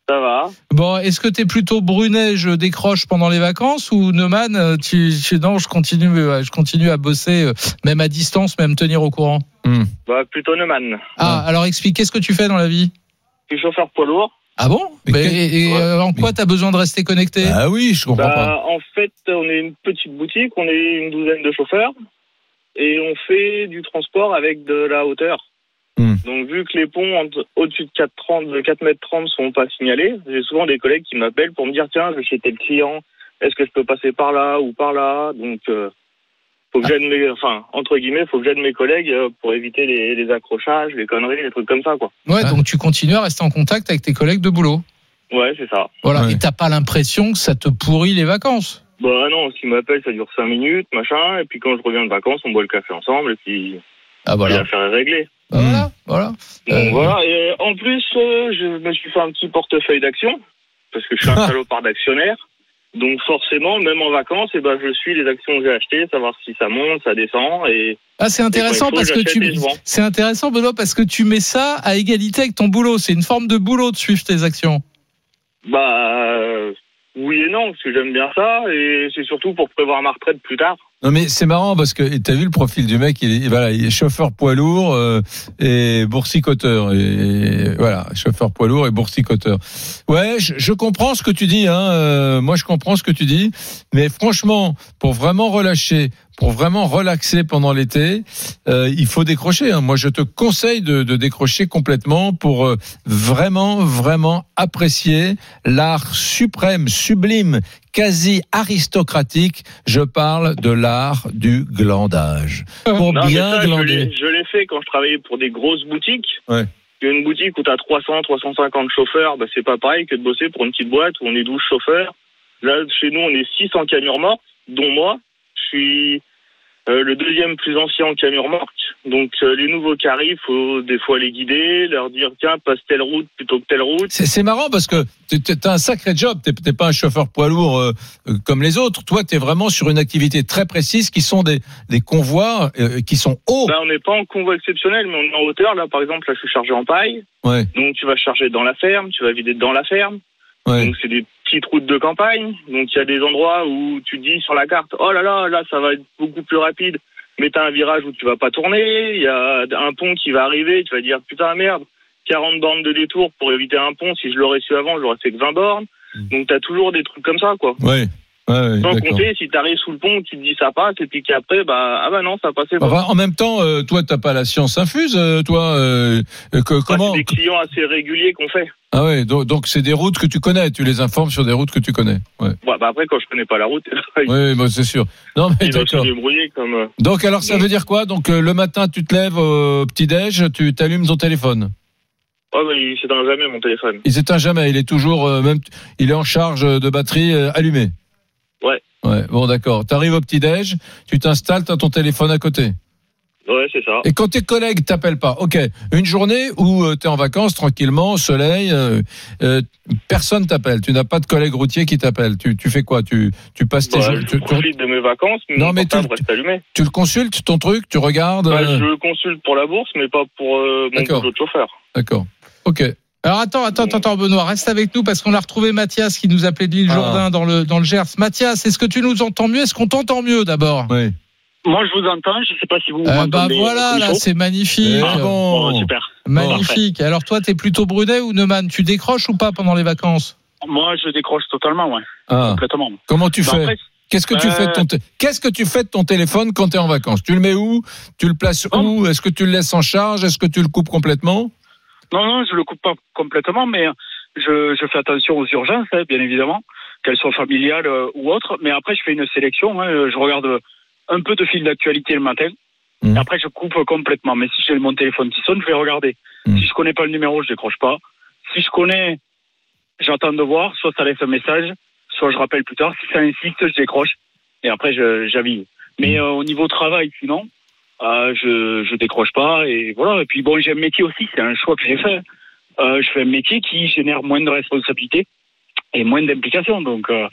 Speaker 8: Ça va.
Speaker 3: Bon, est-ce que t'es plutôt Brunet, je décroche pendant les vacances ou Neumann, euh, tu, tu- non, je continue, euh, je continue à bosser, euh, même à distance, même tenir au courant.
Speaker 8: Bah, plutôt Neumann.
Speaker 3: Ah, alors explique, qu'est-ce que tu fais dans la vie?
Speaker 8: Je suis chauffeur poids lourd.
Speaker 3: Ah bon?
Speaker 4: Mais
Speaker 3: Et, et,
Speaker 8: Ouais.
Speaker 3: euh, en quoi t'as besoin de rester connecté?
Speaker 4: Ah oui, je comprends pas.
Speaker 8: Bah, en fait, on est une petite boutique, on est une douzaine de chauffeurs et on fait du transport avec de la hauteur.
Speaker 4: Hmm.
Speaker 8: Donc, vu que les ponts au-dessus de 4,30 de 4 mètres 30 sont pas signalés, j'ai souvent des collègues qui m'appellent pour me dire tiens, je vais chez tel client, est-ce que je peux passer par là ou par là? Donc, euh, faut que j'aide mes, enfin, entre guillemets, faut que j'aide mes collègues euh, pour éviter les, les accrochages, les conneries, les trucs comme ça, quoi.
Speaker 3: Ouais, donc tu continues à rester en contact avec tes collègues de boulot.
Speaker 8: Ouais, c'est ça.
Speaker 3: Voilà.
Speaker 4: Ouais.
Speaker 3: Et t'as pas l'impression que ça te pourrit les vacances?
Speaker 8: Bah non, s'ils m'appellent, ça dure 5 minutes, machin, et puis quand je reviens de vacances, on boit le café ensemble, et puis
Speaker 3: Ah voilà.
Speaker 8: l'affaire est réglée.
Speaker 3: Bah, Voilà, voilà.
Speaker 8: Donc
Speaker 3: Euh,
Speaker 8: voilà, et en plus, euh, je me suis fait un petit portefeuille d'actions, parce que je suis un salopard d'actionnaire. Donc forcément, même en vacances, eh ben, je suis les actions que j'ai achetées, savoir si ça monte, ça descend, et
Speaker 3: Ah, c'est intéressant
Speaker 8: Et
Speaker 3: parce que tu. C'est intéressant, Benoît, parce que tu mets ça à égalité avec ton boulot. C'est une forme de boulot de suivre tes actions.
Speaker 8: bah euh, oui et non, parce que j'aime bien ça, et c'est surtout pour prévoir ma retraite plus tard.
Speaker 4: Non mais c'est marrant parce que t'as vu le profil du mec, il est, voilà, il est chauffeur poids lourd euh, et boursicoteur et voilà, chauffeur poids lourd et boursicoteur. Ouais, je, je comprends ce que tu dis. Hein, euh, moi, je comprends ce que tu dis, mais franchement, pour vraiment relâcher, pour vraiment relaxer pendant l'été, euh, il faut décrocher. Hein. Moi, je te conseille de, de décrocher complètement pour euh, vraiment, vraiment apprécier l'art suprême, sublime, quasi aristocratique. Je parle de l'art du glandage. Pour
Speaker 8: Non,
Speaker 4: bien
Speaker 8: ça,
Speaker 4: glander.
Speaker 8: je l'ai fait quand je travaillais pour des grosses boutiques.
Speaker 4: Ouais.
Speaker 8: Une boutique où tu as 300, 350 chauffeurs, bah, c'est pas pareil que de bosser pour une petite boîte où on est 12 chauffeurs. Là, chez nous, on est 6 en camion remorque, dont moi. Je suis euh, le deuxième plus ancien en camion remorque. Donc, euh, les nouveaux qui arrivent, faut des fois les guider, leur dire, tiens, passe telle route plutôt que telle route.
Speaker 4: C'est marrant parce que tu as un sacré job. T'es t'es pas un chauffeur poids lourd euh, comme les autres. Toi, tu es vraiment sur une activité très précise qui sont des, des convois qui sont hauts.
Speaker 8: Là, on n'est pas en convoi exceptionnel, mais on est en hauteur. Là, par exemple, là, je suis chargé en paille.
Speaker 4: Ouais,
Speaker 8: Donc, tu vas charger dans la ferme, tu vas vider dans la ferme.
Speaker 4: ouais.
Speaker 8: Donc c'est des petites routes de campagne. Donc il y a des endroits où tu dis sur la carte, oh là là, là ça va être beaucoup plus rapide. Mais t'as un virage où tu vas pas tourner. Il y a un pont qui va arriver. Tu vas dire putain merde, 40 bornes de détour pour éviter un pont. Si je l'aurais su avant, j'aurais fait que 20 bornes. Donc t'as toujours des trucs comme ça quoi.
Speaker 4: Ouais. Ouais,
Speaker 8: Sans compter si t'arrives sous le pont, tu te dis ça passe et puis qu'après bah ah bah non ça passait pas.
Speaker 4: Enfin, en même temps, euh, toi, t'as pas la science infuse, euh, toi. euh, euh, que, comment
Speaker 8: c'est des clients assez réguliers qu'on fait.
Speaker 4: Ah ouais, donc donc c'est des routes que tu connais. Tu les informes sur des routes que tu connais. Ouais,
Speaker 8: Ouais, bah après quand je connais pas la route,
Speaker 4: ouais, bah, c'est sûr. Non mais d'accord.
Speaker 8: comme. euh,
Speaker 4: Donc alors ça veut dire quoi? Donc le matin, tu te lèves au petit déj, tu t'allumes ton téléphone?
Speaker 8: Oh bah il s'éteint jamais mon téléphone.
Speaker 4: Il s'éteint jamais. Il est toujours euh, même. Il est en charge de batterie allumée.
Speaker 8: Ouais.
Speaker 4: Bon d'accord. T'arrives au petit déj, tu t'installes, t'as ton téléphone à côté.
Speaker 8: Ouais c'est ça.
Speaker 4: Et quand tes collègues t'appellent pas, ok, une journée où tu es en vacances tranquillement, au soleil, euh, euh, personne t'appelle. Tu n'as pas de collègues routiers qui t'appellent. Tu, tu fais quoi? Tu tu passes tes
Speaker 8: Bah,
Speaker 4: jours-
Speaker 8: je
Speaker 4: tu, tu-
Speaker 8: profite de mes vacances, mais
Speaker 4: Non, mais tu-
Speaker 8: reste allumé.
Speaker 4: tu le consultes ton truc, tu regardes.
Speaker 8: Bah,
Speaker 4: euh,
Speaker 8: je le consulte pour la bourse, mais pas pour euh, mon boulot de chauffeur.
Speaker 4: D'accord. Ok.
Speaker 3: Alors attends, attends, attends, attends, Benoît, reste avec nous parce qu'on a retrouvé Mathias qui nous appelait de l'île
Speaker 4: Ah.
Speaker 3: Jourdain dans le dans le Gers. Mathias, est-ce que tu nous entends mieux? Est-ce qu'on t'entend mieux d'abord?
Speaker 4: Oui.
Speaker 8: Moi, je vous entends. Je sais pas si vous
Speaker 3: Euh, Bah
Speaker 8: m'entendez.
Speaker 3: voilà,
Speaker 8: euh,
Speaker 3: là c'est magnifique,
Speaker 4: Ah bon.
Speaker 8: Bon, super.
Speaker 3: magnifique. Alors toi, t'es plutôt Brunet ou Neumann? Tu décroches ou pas pendant les vacances?
Speaker 8: Moi, je décroche totalement, ouais.
Speaker 4: Ah.
Speaker 8: Complètement.
Speaker 4: Comment tu
Speaker 8: Bah,
Speaker 4: fais?
Speaker 8: après,
Speaker 4: Qu'est-ce que tu
Speaker 8: euh,
Speaker 4: fais de ton té- Qu'est-ce que tu fais de ton téléphone quand tu es en vacances? Tu le mets où? Tu le places où? Est-ce que tu le laisses en charge? Est-ce que tu le coupes complètement?
Speaker 8: Non, non, je le coupe pas complètement, mais je, je fais attention aux urgences, hein, bien évidemment, qu'elles soient familiales euh, ou autres. Mais après, je fais une sélection. hein, je regarde un peu de fil d'actualité le matin.
Speaker 4: Mhm.
Speaker 8: Et après, je coupe complètement. Mais si j'ai mon téléphone qui sonne, je vais regarder.
Speaker 4: Mhm.
Speaker 8: Si je connais pas le numéro, je décroche pas. Si je connais, j'attends de voir. Soit ça laisse un message,
Speaker 9: soit je rappelle plus tard. Si ça insiste, je décroche. Et après, j'avise. Mais euh, au niveau travail, sinon, euh, je je décroche pas. Et voilà. Et puis bon, j'ai un métier aussi. C'est un choix que j'ai fait. Euh, je fais un métier qui génère moins de responsabilités et moins d'implications. Donc, euh,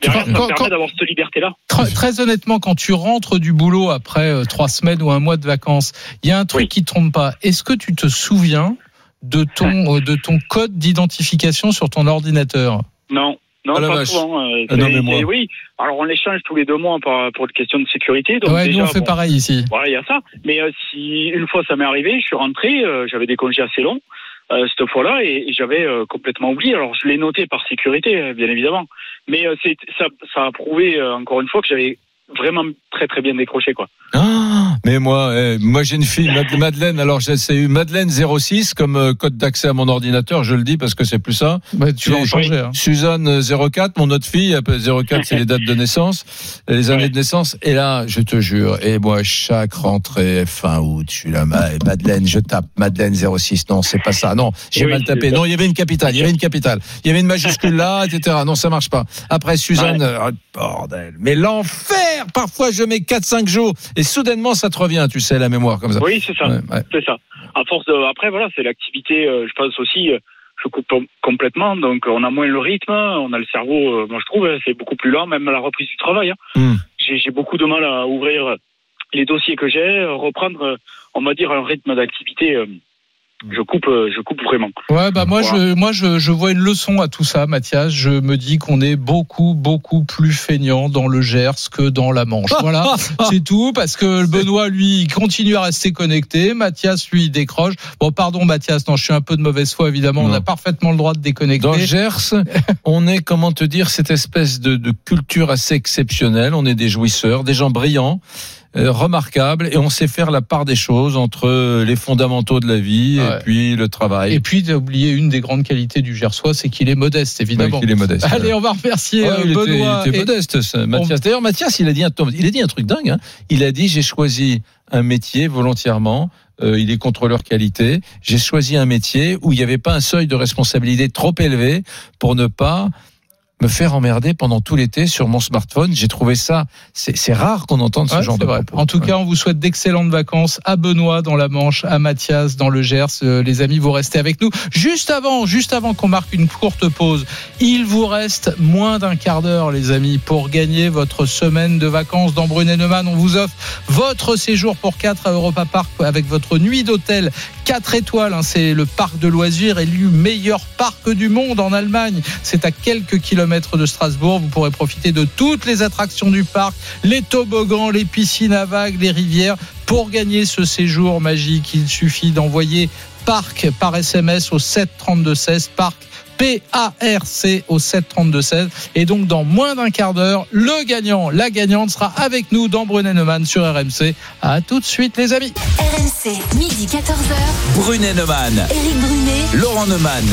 Speaker 9: derrière,
Speaker 3: Quand-
Speaker 9: ça
Speaker 3: quand-
Speaker 9: permet d'avoir cette liberté-là.
Speaker 3: Très, très honnêtement, quand tu rentres du boulot après euh, trois semaines ou un mois de vacances, il y a un truc
Speaker 9: Oui.
Speaker 3: qui te trompe pas. Est-ce que tu te souviens de ton, euh, de ton code d'identification sur ton ordinateur?
Speaker 9: Non. Non,
Speaker 4: Ah
Speaker 9: pas souvent. euh,
Speaker 4: Ah non, mais moi.
Speaker 9: Oui. Alors, on l'échange tous les deux mois par, pour une question de sécurité. Donc,
Speaker 3: Ouais,
Speaker 9: déjà,
Speaker 3: nous on fait
Speaker 9: bon,
Speaker 3: pareil ici.
Speaker 9: Voilà, il y a ça. Mais euh, si une fois ça m'est arrivé, je suis rentré, euh, j'avais des congés assez longs euh, cette fois-là et, et j'avais euh, complètement oublié. Alors je l'ai noté par sécurité, euh, bien évidemment. Mais euh, c'est ça, ça a prouvé euh, encore une fois que j'avais vraiment très très bien décroché quoi.
Speaker 4: Ah, mais moi, eh, moi j'ai une fille, Mad- Madeleine. Alors j'ai eu Madeleine 06 comme euh, code d'accès à mon ordinateur. Je le dis parce que c'est plus ça.
Speaker 3: Bah, tu vas en
Speaker 4: Oui.
Speaker 3: changer. hein.
Speaker 4: Suzanne euh, 04, mon autre fille, après 04 c'est les dates de naissance, les années
Speaker 9: Ouais.
Speaker 4: de naissance. Et là, je te jure, et moi chaque rentrée fin août, je suis là, ma- Madeleine, je tape Madeleine 06. Non, c'est pas ça. Non, j'ai
Speaker 9: Oui,
Speaker 4: mal tapé. Non, il y avait une capitale, il y avait une capitale, il y avait une majuscule là, etc. Non, ça marche pas. Après Suzanne, euh, bordel. Mais l'enfer. Parfois, je mets 4-5 jours et soudainement ça te revient, tu sais, la mémoire comme ça.
Speaker 9: Oui, c'est ça.
Speaker 4: Ouais, ouais.
Speaker 9: C'est ça. À force de, après voilà, c'est l'activité. euh, je pense aussi, euh, je coupe com- complètement, donc on a moins le rythme, on a le cerveau. euh, moi, je trouve, hein, c'est beaucoup plus lent, même à la reprise du travail. hein.
Speaker 4: Hmm.
Speaker 9: J'ai j'ai beaucoup de mal à ouvrir euh, les dossiers que j'ai, euh, reprendre, euh, on va dire, un rythme d'activité. Je coupe, euh, je coupe vraiment.
Speaker 3: Ouais, bah moi,
Speaker 9: Voilà.
Speaker 3: je, moi, je, je vois une leçon à tout ça, Mathias. Je me dis qu'on est beaucoup, beaucoup plus feignant dans le Gers que dans la Manche. Voilà, c'est tout, parce que Benoît, lui, il continue à rester connecté. Mathias, lui, il décroche. Bon, pardon, Mathias, non, je suis un peu de mauvaise foi, évidemment. On a parfaitement le droit de déconnecter.
Speaker 4: Dans le Gers, on est, comment te dire, cette espèce de, de culture assez exceptionnelle. On est des jouisseurs, des gens brillants, euh, remarquables, et on sait faire la part des choses entre les fondamentaux de la vie
Speaker 3: Ouais.
Speaker 4: et puis le travail.
Speaker 3: Et puis, oublié une des grandes qualités du Gersois, c'est qu'il est modeste, évidemment.
Speaker 4: Qu'il est modeste.
Speaker 3: Allez, on va remercier
Speaker 4: Ouais,
Speaker 3: euh,
Speaker 4: il, était,
Speaker 3: Benoît.
Speaker 4: il était
Speaker 3: et-
Speaker 4: modeste, Mathias. D'ailleurs, Mathias, il a dit un, il a dit un truc dingue. hein. Il a dit j'ai choisi un métier volontairement. Euh, il est contrôleur qualité. J'ai choisi un métier où il n'y avait pas un seuil de responsabilité trop élevé pour ne pas me faire emmerder pendant tout l'été sur mon smartphone. J'ai trouvé ça, c'est rare qu'on entende ce
Speaker 3: Ouais,
Speaker 4: genre de
Speaker 3: vrai.
Speaker 4: propos.
Speaker 3: En tout
Speaker 4: Ouais.
Speaker 3: cas, on vous souhaite d'excellentes vacances à Benoît dans la Manche, à Mathias dans le Gers. Euh, les amis, vous restez avec nous. Juste avant, juste avant qu'on marque une courte pause, il vous reste moins d'un quart d'heure, les amis, pour gagner votre semaine de vacances dans Brunet-Neumann. On vous offre votre séjour pour 4 à Europa Park avec votre nuit d'hôtel 4 étoiles. hein. C'est le parc de loisirs élu meilleur parc du monde en Allemagne. C'est à quelques kilomètres de Strasbourg. Vous pourrez profiter de toutes les attractions du parc, les toboggans, les piscines à vagues, les rivières. Pour gagner ce séjour magique, il suffit d'envoyer parc par SMS au 73216 parc. P-A-R-C au 732-16. Et donc, dans moins d'un quart d'heure, le gagnant, la gagnante sera avec nous dans Brunet-Neumann sur RMC. À tout de suite, les amis.
Speaker 2: RMC, midi 14h.
Speaker 1: Brunet Neumann,
Speaker 2: Éric Brunet.
Speaker 1: Laurent Neumann.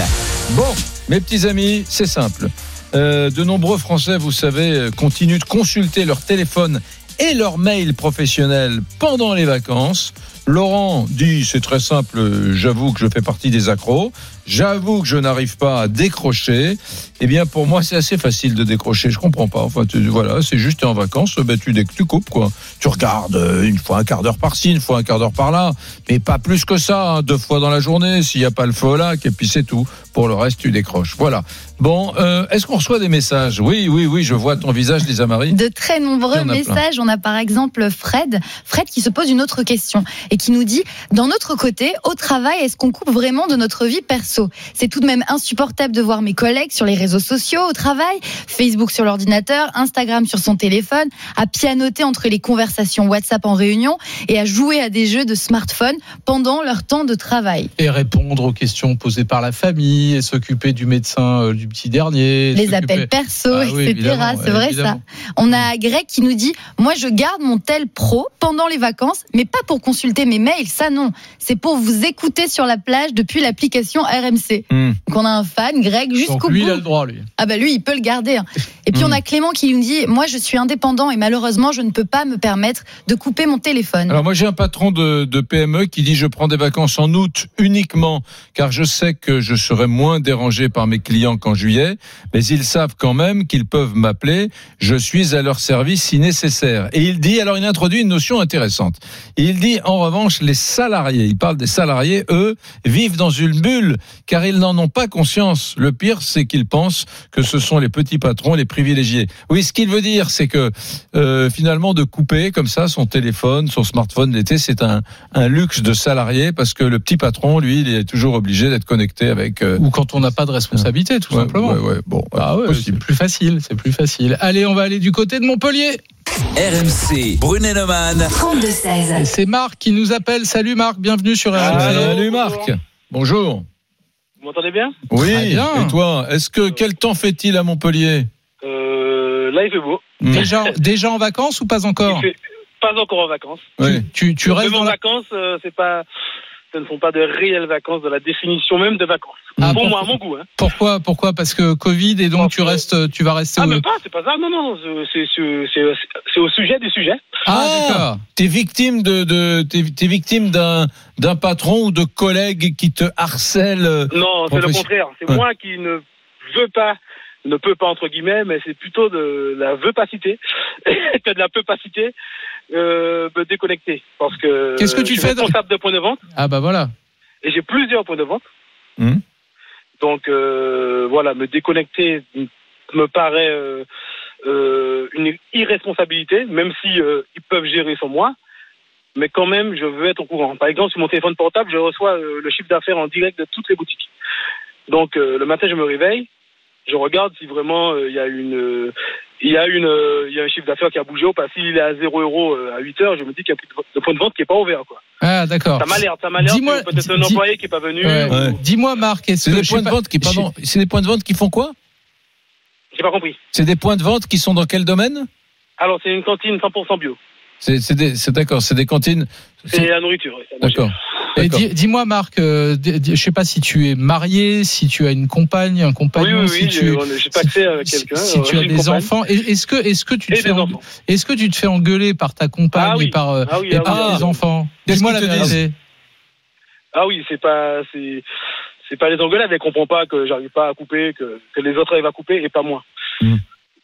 Speaker 4: Bon, mes petits amis, c'est simple. Euh, de nombreux Français, vous savez, euh, continuent de consulter leur téléphone et leur mail professionnel pendant les vacances. Laurent dit, c'est très simple, euh, j'avoue que je fais partie des accros, j'avoue que je n'arrive pas à décrocher. Eh bien, pour moi, c'est assez facile de décrocher, je comprends pas. Enfin, tu- voilà, c'est juste en vacances, ben, tu, tu coupes, quoi. Tu regardes une fois un quart d'heure par-ci, une fois un quart d'heure par-là, mais pas plus que ça, hein, deux fois dans la journée, s'il n'y a pas le feu au lac, et puis c'est tout. Pour le reste, tu décroches. Voilà. Bon, euh, est-ce qu'on reçoit des messages? Oui, oui, oui, je vois ton visage, Lisa Marie.
Speaker 5: De très nombreux
Speaker 4: plein.
Speaker 5: messages. On a par exemple Fred, Fred qui se pose une autre question et qui nous dit Dans notre côté, au travail, est-ce qu'on coupe vraiment de notre vie perso? C'est tout de même insupportable de voir mes collègues sur les réseaux sociaux au travail, Facebook sur l'ordinateur, Instagram sur son téléphone, à pianoter entre les conversations WhatsApp en réunion et à jouer à des jeux de smartphone pendant leur temps de travail.
Speaker 3: Et répondre aux questions posées par la famille, et s'occuper du médecin euh, du petit dernier.
Speaker 5: les appels perso,
Speaker 3: Ah
Speaker 5: etc. C'est vrai
Speaker 3: évidemment.
Speaker 5: ça. On a Greg qui nous dit Moi, je garde mon tel pro pendant les vacances, mais pas pour consulter mes mails, ça non. C'est pour vous écouter sur la plage depuis l'application RMC.
Speaker 4: Hmm.
Speaker 5: Donc, on a un fan, Greg, jusqu'au
Speaker 3: Donc lui,
Speaker 5: bout.
Speaker 3: il a le droit, lui.
Speaker 5: Ah bah lui, il peut le garder. hein. Et puis
Speaker 4: Mm.
Speaker 5: on a Clément qui nous dit Moi, je suis indépendant et malheureusement, je ne peux pas me permettre de couper mon téléphone.
Speaker 4: Alors moi j'ai un patron de, de PME qui dit je prends des vacances en août uniquement car je sais que je serai moins dérangé par mes clients quand juillet, mais ils savent quand même qu'ils peuvent m'appeler. Je suis à leur service si nécessaire. Et il dit, alors il introduit une notion intéressante. Il dit, en revanche, les salariés, il parle des salariés, eux, vivent dans une bulle, car ils n'en ont pas conscience. Le pire, c'est qu'ils pensent que ce sont les petits patrons, les privilégiés. Oui, ce qu'il veut dire, c'est que euh, finalement, de couper comme ça son téléphone, son smartphone l'été, c'est un, un luxe de salarié, parce que le petit patron, lui, il est toujours obligé d'être connecté avec... euh,
Speaker 3: Ou quand on n'a pas de responsabilité, tout
Speaker 4: ouais,
Speaker 3: simplement.
Speaker 4: ouais, ouais, bon,
Speaker 3: Ah ouais, c'est plus facile, c'est plus facile. Allez, on va aller du côté de Montpellier.
Speaker 1: RMC, Brunet-Neumann.
Speaker 2: 32-16.
Speaker 3: Et c'est Marc qui nous appelle. Salut Marc, bienvenue sur RMC.
Speaker 4: Salut Marc. Bonjour.
Speaker 10: Vous m'entendez bien?
Speaker 4: Oui.
Speaker 3: Bien.
Speaker 4: Et toi, est-ce que quel temps fait-il à Montpellier?
Speaker 10: Euh, Là, il fait beau.
Speaker 3: Déjà, déjà en vacances ou pas encore?
Speaker 10: Fait pas encore en vacances.
Speaker 4: Oui.
Speaker 3: tu, tu restes
Speaker 10: en
Speaker 3: la...
Speaker 10: vacances, euh, c'est pas, ce ne sont pas de réelles vacances, de la définition même de vacances.
Speaker 3: Ah, bon.
Speaker 10: moi, à mon goût. Hein.
Speaker 3: Pourquoi Pourquoi? Parce que Covid et donc
Speaker 10: Parce
Speaker 3: tu
Speaker 10: que-
Speaker 3: restes, tu vas rester.
Speaker 10: Ah,
Speaker 3: au...
Speaker 10: même pas, c'est pas ça. Non, non, c'est- au sujet du sujet.
Speaker 3: Ah,
Speaker 4: Ah,
Speaker 3: d'accord.
Speaker 4: T'es victime de, de t'es, victime d'un d'un patron ou de collègues qui te harcèlent. euh,
Speaker 10: Non, c'est le contraire. C'est
Speaker 4: Ouais.
Speaker 10: moi qui ne veux pas, ne peut pas entre guillemets, mais c'est plutôt de la veupacité que de la peupacité euh, me déconnecter. Parce que
Speaker 3: Qu'est-ce que tu
Speaker 10: je suis
Speaker 3: fais de-
Speaker 10: responsable de points de vente
Speaker 3: Ah bah voilà.
Speaker 10: et j'ai plusieurs points de vente.
Speaker 4: Mhm.
Speaker 10: Donc euh, voilà, me déconnecter me paraît euh, euh, une irresponsabilité, même si ils peuvent gérer sans moi. Mais quand même, je veux être au courant. Par exemple, sur mon téléphone portable, je reçois le chiffre d'affaires en direct de toutes les boutiques. Donc le matin, je me réveille, je regarde si vraiment euh, il y a une, euh, il y a une, euh, il y a un chiffre d'affaires qui a bougé ou pas. S'il est à 0 euros à 8 heures, je me dis qu'il y a plus de, de point de vente qui est pas ouvert. Quoi.
Speaker 3: Ah d'accord.
Speaker 10: Ça m'alerte, ça m'alerte. Peut-être un employé qui est pas venu.
Speaker 3: Ouais.
Speaker 10: ou-
Speaker 4: Ouais.
Speaker 3: Dis-moi Marc, est-ce
Speaker 4: C'est
Speaker 3: que
Speaker 4: des points de vente qui, pardon, c'est des points de vente qui font quoi?
Speaker 10: J'ai pas compris.
Speaker 4: C'est des points de vente qui sont dans quel domaine?
Speaker 10: Alors c'est une cantine 100% bio.
Speaker 4: C'est, c'est, des, c'est d'accord, c'est des cantines.
Speaker 10: C'est la nourriture. oui,
Speaker 4: D'accord.
Speaker 3: Dis-moi Marc, euh, je sais pas si tu es marié, si tu as une compagne, un
Speaker 10: Oui,
Speaker 3: compagnon,
Speaker 10: oui,
Speaker 3: si
Speaker 10: oui.
Speaker 3: tu
Speaker 10: j'ai- avec
Speaker 3: si,
Speaker 10: quelqu'un.
Speaker 3: si
Speaker 10: euh,
Speaker 3: tu as des
Speaker 10: compagne.
Speaker 3: enfants, est-ce que est-ce que tu te
Speaker 10: Et
Speaker 3: fais
Speaker 10: des
Speaker 3: en-
Speaker 10: enfants.
Speaker 3: est-ce que tu te fais engueuler par ta compagne
Speaker 10: Ah oui.
Speaker 3: et par euh,
Speaker 10: Ah oui,
Speaker 3: et
Speaker 10: ah
Speaker 3: par
Speaker 10: oui,
Speaker 4: ah
Speaker 3: tes
Speaker 4: oui.
Speaker 3: enfants Dis-moi la vérité.
Speaker 10: Ah oui, c'est pas, c'est, c'est pas les engueulades. Elle comprend pas que j'arrive pas à couper, que, que les autres arrivent à couper et pas moi.
Speaker 4: Hmm.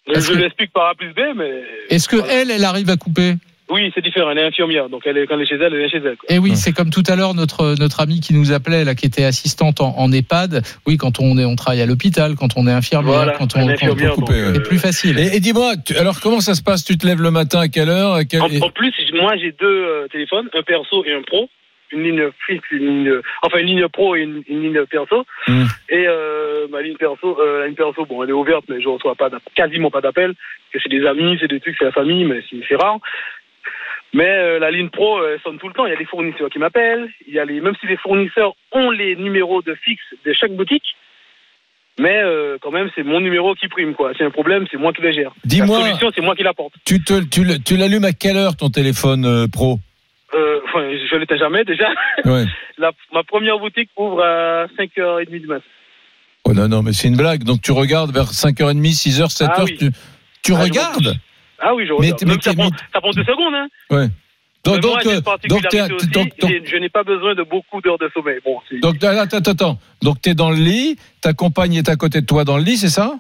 Speaker 10: Je,
Speaker 3: Parce
Speaker 10: je
Speaker 3: que-
Speaker 10: l'explique par A plus B, mais
Speaker 3: Est-ce que
Speaker 10: Voilà.
Speaker 3: elle, elle arrive à couper
Speaker 10: oui, c'est différent. Elle est infirmière, donc elle est, quand elle est chez elle, elle est chez elle. quoi.
Speaker 3: Eh oui, c'est comme tout à l'heure notre notre amie qui nous appelait là, qui était assistante en, en EHPAD. Oui, quand on est on travaille à l'hôpital, quand on est infirmière,
Speaker 10: Voilà,
Speaker 3: quand on,
Speaker 10: est
Speaker 3: quand on-
Speaker 10: infirmière,
Speaker 4: couper,
Speaker 10: donc,
Speaker 4: ouais.
Speaker 3: c'est plus facile.
Speaker 4: Et, et dis-moi, tu- alors comment ça se passe? Tu te lèves le matin à quelle heure? À quelle-
Speaker 10: En,
Speaker 4: et-
Speaker 10: en plus, moi, j'ai deux euh, téléphones, un perso et un pro. Une ligne fixe, une ligne, enfin une ligne pro et une, une ligne perso.
Speaker 4: Hmm.
Speaker 10: Et euh, ma ligne perso, euh, la ligne perso, bon, elle est ouverte, mais je reçois pas quasiment pas d'appels. Que c'est des amis, c'est des trucs, c'est la famille, mais c'est rare. Mais euh, la ligne pro, euh, elle sonne tout le temps. Il y a des fournisseurs qui m'appellent. Il y a les, même si les fournisseurs ont les numéros de fixe de chaque boutique, mais euh, quand même, c'est mon numéro qui prime, quoi. C'est un problème, c'est moi qui le gère.
Speaker 4: Dis-moi-
Speaker 10: La solution, c'est moi qui l'apporte.
Speaker 4: tu, te, tu, l'allumes à quelle heure ton téléphone euh, pro
Speaker 10: Euh, enfin, je l'étais jamais déjà.
Speaker 4: Ouais.
Speaker 10: La, ma première boutique ouvre à 5h30 du matin.
Speaker 4: Oh non, non, mais c'est une blague. Donc tu regardes vers 5h30, 6h, 7h,
Speaker 10: Ah oui.
Speaker 4: tu, tu
Speaker 10: Ah,
Speaker 4: regardes?
Speaker 10: Ah oui, je regarde.
Speaker 4: mais
Speaker 10: ça, prend, ça prend deux secondes, hein.
Speaker 4: Ouais. Donc, donc, euh, donc,
Speaker 10: aussi,
Speaker 4: donc,
Speaker 10: je n'ai pas besoin de beaucoup d'heures de sommeil. Bon,
Speaker 4: donc, attends, attends, attends. Donc, t'es dans le lit, ta compagne est à côté de toi dans le lit, c'est ça?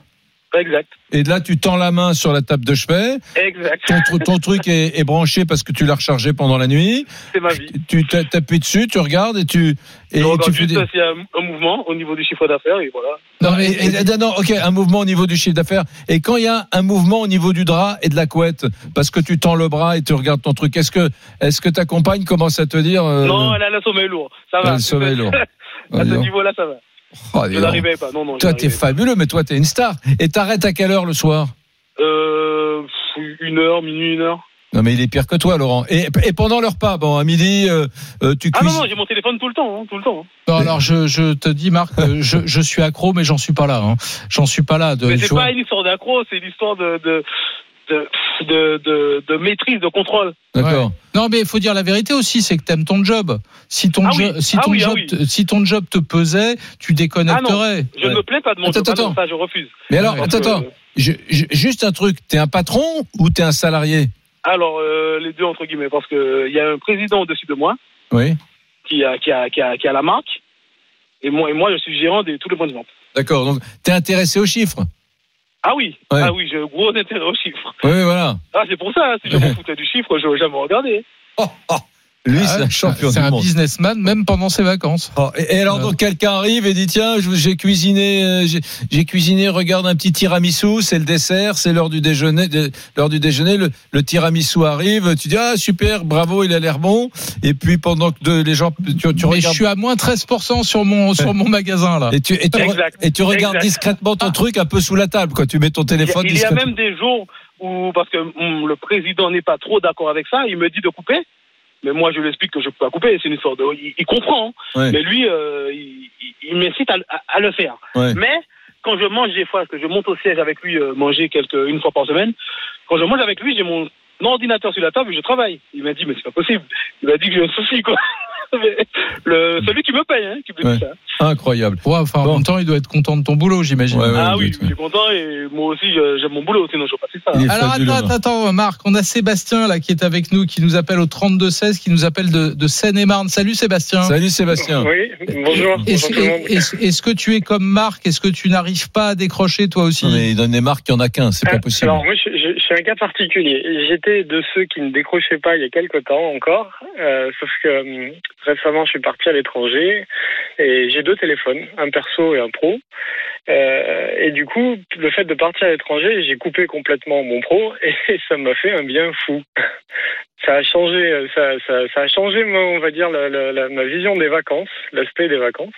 Speaker 10: Exact.
Speaker 4: Et là, tu tends la main sur la table de chevet,
Speaker 10: Exact.
Speaker 4: ton, tru- ton truc est, est branché parce que tu l'as rechargé pendant la nuit,
Speaker 10: C'est ma vie.
Speaker 4: tu t'a- t'appuies dessus, tu regardes et tu, et
Speaker 10: regarde
Speaker 4: tu fais
Speaker 10: juste
Speaker 4: des...
Speaker 10: s'il y a un, mouvement au niveau du chiffre d'affaires et voilà.
Speaker 4: Non,
Speaker 3: Non, mais-
Speaker 4: et- et- non, ok, un mouvement au niveau du chiffre d'affaires. Et quand il y a un mouvement au niveau du drap et de la couette, parce que tu tends le bras et tu regardes ton truc, est-ce que, est-ce que ta compagne commence à te dire euh,
Speaker 10: Non, elle a le sommeil lourd. Ça
Speaker 4: elle a
Speaker 10: va.
Speaker 4: le sommeil lourd.
Speaker 10: à ce niveau-là, ça va.
Speaker 4: Oh,
Speaker 10: Je n'arrivais pas. Non, non.
Speaker 4: Toi, t'es
Speaker 10: pas.
Speaker 4: fabuleux, mais toi, t'es une star. Et t'arrêtes à quelle heure le soir
Speaker 10: Euh, une heure, minuit, une heure.
Speaker 4: Non, mais il est pire que toi, Laurent. Et, et pendant le repas, bon, à midi, euh, euh, tu
Speaker 10: Ah non, non, j'ai mon téléphone tout le temps, hein, tout le temps.
Speaker 3: Non, alors je, je te dis Marc, euh, je, je suis accro, mais j'en suis pas là. Hein. J'en suis pas là. De,
Speaker 10: Mais c'est pas une histoire d'accro, c'est une histoire de, de, de, de, de, de maîtrise, de contrôle.
Speaker 4: D'accord.
Speaker 3: Non, mais il faut dire la vérité aussi, c'est que t'aimes ton job. Si ton,
Speaker 10: Ah
Speaker 3: jo-
Speaker 10: oui.
Speaker 3: si
Speaker 10: Ah
Speaker 3: ton
Speaker 10: oui, ah
Speaker 3: job,
Speaker 10: oui.
Speaker 3: si ton job te pesait, tu déconnecterais.
Speaker 10: Je ne me plains pas de mon
Speaker 4: Attends,
Speaker 10: job. Ah non,
Speaker 4: attends.
Speaker 10: ça, je refuse.
Speaker 4: Mais alors, attends,
Speaker 10: que-
Speaker 4: attends. Je- je- juste un truc. T'es un patron ou t'es un salarié?
Speaker 10: Alors, euh, les deux, entre guillemets, parce qu'il y a un président au-dessus de moi
Speaker 4: Oui.
Speaker 10: qui a, qui, a, qui, a, qui a la marque, et moi, et moi, je suis gérant de tous les points de vente.
Speaker 4: D'accord. Donc, t'es intéressé aux chiffres?
Speaker 10: Ah oui,
Speaker 4: Ouais.
Speaker 10: ah oui, j'ai un gros intérêt aux chiffres.
Speaker 4: Oui, voilà.
Speaker 10: Ah, c'est pour ça, hein, si je me foutais du chiffre, je n'aurais jamais regardé.
Speaker 4: Oh, oh. Lui,
Speaker 3: Ah,
Speaker 4: c'est un champion
Speaker 3: C'est
Speaker 4: du
Speaker 3: un
Speaker 4: monde.
Speaker 3: businessman, même pendant ses vacances.
Speaker 4: Oh, et, et alors, donc, quelqu'un arrive et dit tiens, je- j'ai cuisiné, euh, j'ai- cuisiné. Regarde un petit tiramisu, c'est le dessert, c'est l'heure du déjeuner. L'heure du déjeuner, le, le tiramisu arrive. Tu dis ah super, bravo, il a l'air bon. Et puis pendant que de- les gens, tu, tu
Speaker 3: Mais je
Speaker 4: regardes.
Speaker 3: suis à moins 13% sur mon, sur mon magasin, là.
Speaker 4: Et tu, et tu, re-
Speaker 10: Exact.
Speaker 4: et tu regardes
Speaker 10: Exact.
Speaker 4: discrètement ton truc un peu sous la table, quoi. Tu mets ton
Speaker 10: Il y a,
Speaker 4: téléphone
Speaker 10: il y a même des jours où, parce que hum, le président n'est pas trop d'accord avec ça, il me dit de couper. Mais moi, je lui explique que je peux pas couper. C'est une histoire de. Il, il comprend. hein.
Speaker 4: Ouais.
Speaker 10: Mais lui, euh, il, il- m'incite à, à- à le faire.
Speaker 4: Ouais.
Speaker 10: Mais quand je mange des fois, parce que je monte au siège avec lui euh, manger quelques, une fois par semaine, quand je mange avec lui, j'ai mon ordinateur sur la table et je travaille. Il m'a dit, mais c'est pas possible. Il m'a dit que j'ai un souci, quoi. Le, celui qui me paye, hein, qui me
Speaker 4: Ouais.
Speaker 10: dit ça.
Speaker 4: Incroyable.
Speaker 3: Ouais, enfin,
Speaker 4: Bon.
Speaker 3: en même temps, il doit être content de ton boulot, j'imagine.
Speaker 4: Ouais, ouais.
Speaker 10: ah oui, je suis content et moi aussi, j'aime mon boulot, sinon je pas fait ça.
Speaker 3: Alors
Speaker 4: fabuleux,
Speaker 3: attends, attends, attends, Marc, on a Sébastien là qui est avec nous, qui nous appelle au 3216, qui nous appelle de, de Seine-et-Marne. Salut Sébastien.
Speaker 4: Salut Sébastien.
Speaker 7: Oui, bonjour.
Speaker 3: Est-ce que tu es comme Marc? Est-ce que tu n'arrives pas à décrocher toi aussi?
Speaker 4: Non, mais il donne des marques, il n'y en a qu'un, c'est pas
Speaker 7: Ah,
Speaker 4: possible.
Speaker 7: Alors moi, je, je- je suis un cas particulier. J'étais de ceux qui ne décrochaient pas il y a quelque temps encore, euh, sauf que hum, récemment, je suis parti à l'étranger et j'ai deux téléphones, un perso et un pro. Euh, et du coup, le fait de partir à l'étranger, j'ai coupé complètement mon pro et ça m'a fait un bien fou. Ça a changé, ça, ça, ça a changé, on va dire, la, la- la- ma vision des vacances, l'aspect des vacances.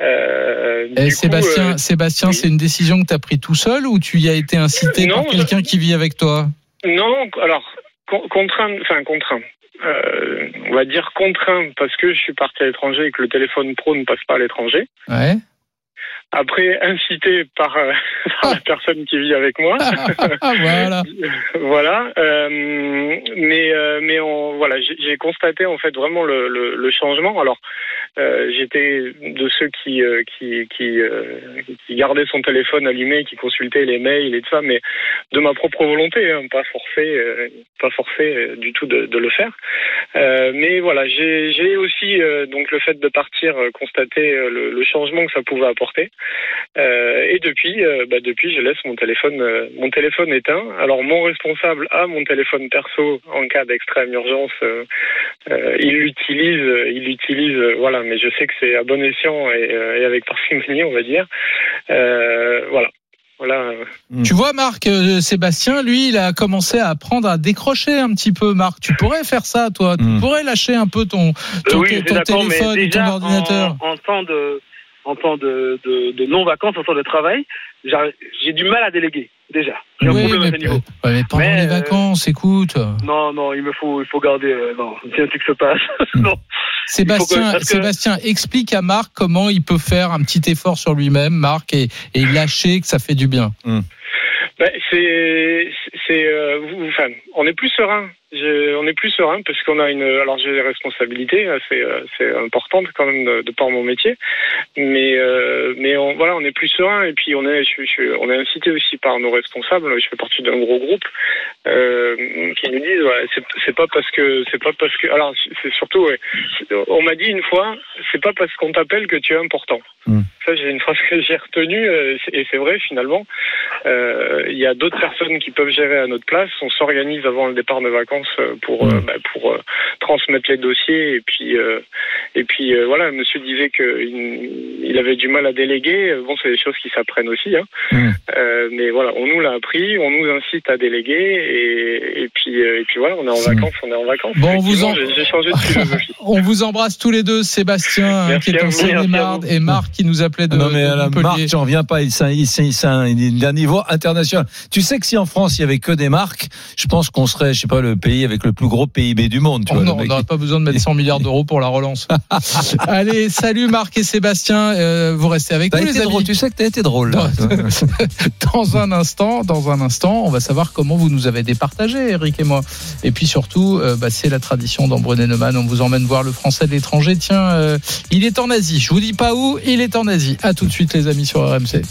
Speaker 7: Euh,
Speaker 3: Eh, Sébastien,
Speaker 7: euh,
Speaker 3: Sébastien,
Speaker 7: oui.
Speaker 3: c'est une décision que tu as prise tout seul ou tu y as été incité
Speaker 7: Non,
Speaker 3: par quelqu'un qui vit avec toi?
Speaker 7: Non, alors con- contraint, enfin contraint. Euh, on va dire contraint parce que je suis parti à l'étranger et que le téléphone pro ne passe pas à l'étranger. Après, incité par, euh, par la personne qui vit avec moi.
Speaker 3: Ah, voilà.
Speaker 7: voilà. euh, mais euh, mais on, voilà, j'ai constaté en fait vraiment le, le, le changement. Alors, euh, j'étais de ceux qui euh, qui qui, euh, qui gardaient son téléphone allumé, qui consultaient les mails et tout ça, mais de ma propre volonté, hein, pas forcé, euh, pas forcé du tout de, de le faire. Euh, mais voilà, j'ai aussi euh, donc le fait de partir euh, constater euh, le, le changement que ça pouvait apporter. Euh, et depuis, euh, bah, depuis, je laisse mon téléphone, euh, mon téléphone éteint. Alors mon responsable a mon téléphone perso en cas d'extrême urgence. euh, euh, il l'utilise, il l'utilise, voilà. Mais je sais que c'est à bon escient et, euh, et avec parcimonie, on va dire. Euh, voilà. Voilà.
Speaker 3: Tu vois, Marc, euh, Sébastien, lui, il a commencé à apprendre à décrocher un petit peu. Marc, tu pourrais faire ça, toi? Tu
Speaker 4: Mm.
Speaker 3: pourrais lâcher un peu ton, ton,
Speaker 7: oui,
Speaker 3: ton
Speaker 7: mais
Speaker 3: téléphone et ton ordinateur?
Speaker 7: en, en temps de en temps de, de, de non-vacances, en temps de travail, j'ai du mal à déléguer déjà. J'ai un
Speaker 3: Oui,
Speaker 7: problème à
Speaker 3: mais,
Speaker 7: ce niveau.
Speaker 3: ouais, mais pendant
Speaker 7: Mais,
Speaker 3: les
Speaker 7: euh,
Speaker 3: vacances, écoute.
Speaker 7: Non, non, il me faut, il faut garder. euh, non, c'est un truc se passe. non.
Speaker 3: Sébastien,
Speaker 7: que-
Speaker 3: Sébastien, explique à Marc comment il peut faire un petit effort sur lui-même, Marc, et, et lâcher que ça fait du bien.
Speaker 7: Ben, c'est, c'est, euh, enfin, on est plus serein. On est plus serein parce qu'on a une. Alors j'ai des responsabilités, assez, c'est importante quand même de, de par mon métier, mais euh, mais on, voilà, on est plus serein et puis on est, je, je- on est incité aussi par nos responsables. Je fais partie d'un gros groupe euh, qui nous disent, ouais, c'est, pas parce que, c'est pas parce que. Alors c'est surtout, ouais, on m'a dit une fois, c'est pas parce qu'on t'appelle que tu es important.
Speaker 4: Mm.
Speaker 7: Ça, j'ai une phrase que j'ai retenue euh, et c'est vrai finalement. Euh, Il y a d'autres personnes qui peuvent gérer à notre place. On s'organise avant le départ de vacances euh, pour euh, bah, pour euh, transmettre les dossiers et puis euh, et puis euh, voilà. Monsieur disait que il, il avait du mal à déléguer. Bon, c'est des choses qui s'apprennent aussi. Hein.
Speaker 4: Mm.
Speaker 7: Euh, mais voilà, on nous l'a appris. On nous incite à déléguer et, et puis euh, et puis voilà, on est en
Speaker 4: Mm.
Speaker 7: vacances. On est en vacances.
Speaker 3: Bon, on vous en-
Speaker 7: J'ai changé de philosophie.
Speaker 3: On vous embrasse tous les deux, Sébastien, hein,
Speaker 7: Merci
Speaker 3: qui est en Seine-et-Marne, et Marc qui nous appelait de,
Speaker 4: non mais
Speaker 3: de
Speaker 4: marque, j'en viens pas. Il, c'est un- il, un- il est d'un niveau international. Tu sais que si en France il y avait que des marques, je pense qu'on serait, je sais pas, le pays avec le plus gros PIB du monde. Tu
Speaker 3: Oh
Speaker 4: vois,
Speaker 3: non,
Speaker 4: le
Speaker 3: on n'aurait pas besoin de mettre 100 milliards d'euros pour la relance. Allez, salut Marc et Sébastien. euh, vous restez avec nous, les amis.
Speaker 4: drôle. Tu sais que t'as été drôle. Là,
Speaker 3: dans un instant, dans un instant, on va savoir comment vous nous avez départagé, Eric et moi. Et puis surtout, euh, bah, c'est la tradition d'Ambrené Neumann. On vous emmène voir le français de l'étranger. Tiens, euh, il est en Asie. Je vous dis pas où, il est en Asie. À tout de suite, les amis, sur RMC.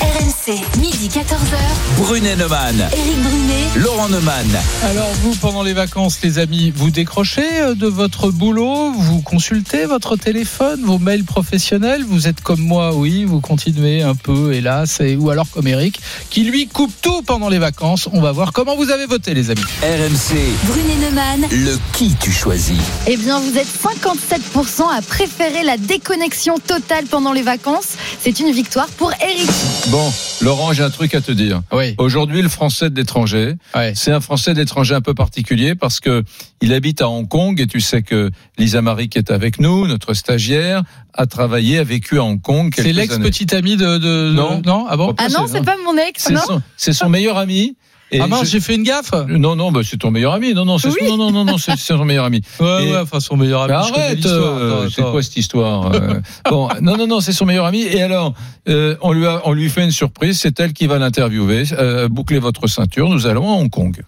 Speaker 2: RMC RMC, midi 14h.
Speaker 1: Brunet Neumann.
Speaker 2: Éric Brunet.
Speaker 1: Laurent Neumann.
Speaker 3: Alors vous, pendant les vacances, les amis, vous décrochez euh, de votre boulot, vous consultez votre téléphone, vos mails professionnels, vous êtes comme moi, oui, vous continuez un peu, hélas, et, ou alors comme Eric, qui lui coupe tout pendant les vacances. On va voir comment vous avez voté, les amis.
Speaker 1: RMC.
Speaker 2: Brunet Neumann.
Speaker 1: Le qui tu choisis.
Speaker 5: Eh bien, vous êtes 57% à préférer la déconnexion totale pendant les vacances. C'est une victoire pour Eric.
Speaker 4: Bon, Laurent, j'ai un truc à te dire.
Speaker 3: Oui.
Speaker 4: Aujourd'hui, le français de l'étranger,
Speaker 3: Ouais.
Speaker 4: c'est un français d'étranger un peu particulier parce que il habite à Hong Kong et tu sais que Lisa Marie qui est avec nous, notre stagiaire, a travaillé, a vécu à Hong Kong.
Speaker 3: C'est
Speaker 4: années.
Speaker 3: l'ex-petite amie de, de-
Speaker 4: Non.
Speaker 3: non Ah bon
Speaker 5: Ah non,
Speaker 4: c'est-
Speaker 5: c'est pas mon ex,
Speaker 4: C'est
Speaker 5: non
Speaker 4: son, c'est son meilleur ami. Et
Speaker 3: Ah mince, j'ai fait une gaffe
Speaker 4: Non, non, bah, c'est ton meilleur ami. Non, non, c'est
Speaker 5: Oui.
Speaker 4: non, non, non, non, c'est son meilleur ami.
Speaker 3: Ouais,
Speaker 4: Et-
Speaker 3: ouais, enfin son meilleur ami. Connais
Speaker 4: arrête, euh, c'est quoi cette histoire euh, Bon, non, non, non, c'est son meilleur ami. Et alors, euh, on lui a, on lui fait une surprise. C'est elle qui va l'interviewer. Euh, bouclez votre ceinture. Nous allons à Hong Kong.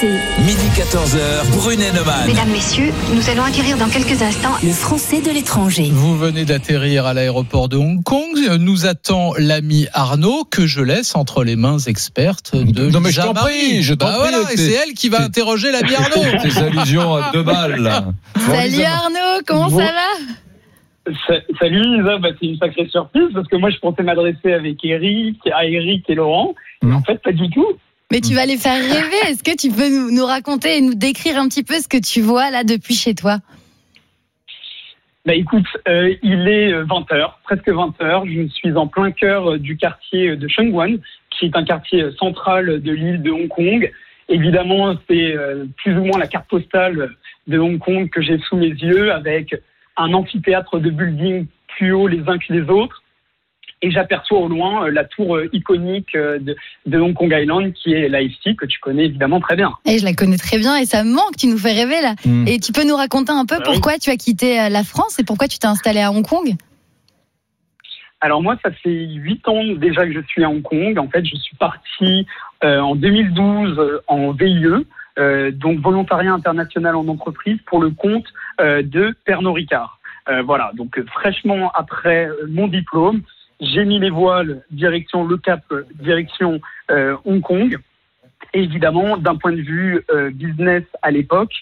Speaker 2: RMC,
Speaker 1: Midi 14h. Brunet Neumann.
Speaker 11: Mesdames, Messieurs, nous allons acquérir dans quelques instants
Speaker 2: le français de l'étranger.
Speaker 3: Vous venez d'atterrir à l'aéroport de Hong Kong. Nous attend l'ami Arnaud que je laisse entre les mains expertes de
Speaker 4: Non, mais je t'en prie, je t'en
Speaker 3: Bah
Speaker 4: prie,
Speaker 3: voilà,
Speaker 4: avec
Speaker 3: et
Speaker 4: tes-
Speaker 3: c'est elle qui va interroger l'ami Arnaud.
Speaker 4: Tes allusions à deux balles. Là.
Speaker 5: Salut Arnaud, comment
Speaker 12: Bon.
Speaker 5: ça va
Speaker 12: Sa- Salut Lisa, bah, c'est une sacrée surprise parce que moi je pensais m'adresser avec Eric, à Eric et Laurent. Mais en fait, pas du tout.
Speaker 5: Mais tu vas les faire rêver. Est-ce que tu peux nous, raconter et nous décrire un petit peu ce que tu vois là depuis chez toi?
Speaker 12: Bah écoute, euh, il est 20h, presque 20h. Je suis en plein cœur euh, du quartier de Shenzhen, qui est un quartier euh, central de l'île de Hong Kong. Évidemment, c'est euh, plus ou moins la carte postale de Hong Kong que j'ai sous mes yeux, avec un amphithéâtre de buildings plus hauts les uns que les autres. Et j'aperçois au loin euh, la tour euh, iconique euh, de, de Hong Kong Island, qui est l'AFC, que tu connais évidemment très bien.
Speaker 5: Eh, Je la connais très bien et ça me manque. Tu nous fais rêver là.
Speaker 4: Hmm.
Speaker 5: Et tu peux nous raconter un peu
Speaker 12: Bah oui.
Speaker 5: pourquoi tu as quitté euh, la France et pourquoi tu t'es installé à Hong Kong?
Speaker 12: Alors moi, ça fait huit ans déjà que je suis à Hong Kong. En fait, je suis parti euh, en 2012 euh, en VIE, euh, donc volontariat international en entreprise, pour le compte euh, de Pernod Ricard. Euh, voilà, donc euh, fraîchement après euh, mon diplôme, j'ai mis les voiles direction le Cap, euh, direction euh, Hong Kong. Évidemment, d'un point de vue euh, business à l'époque,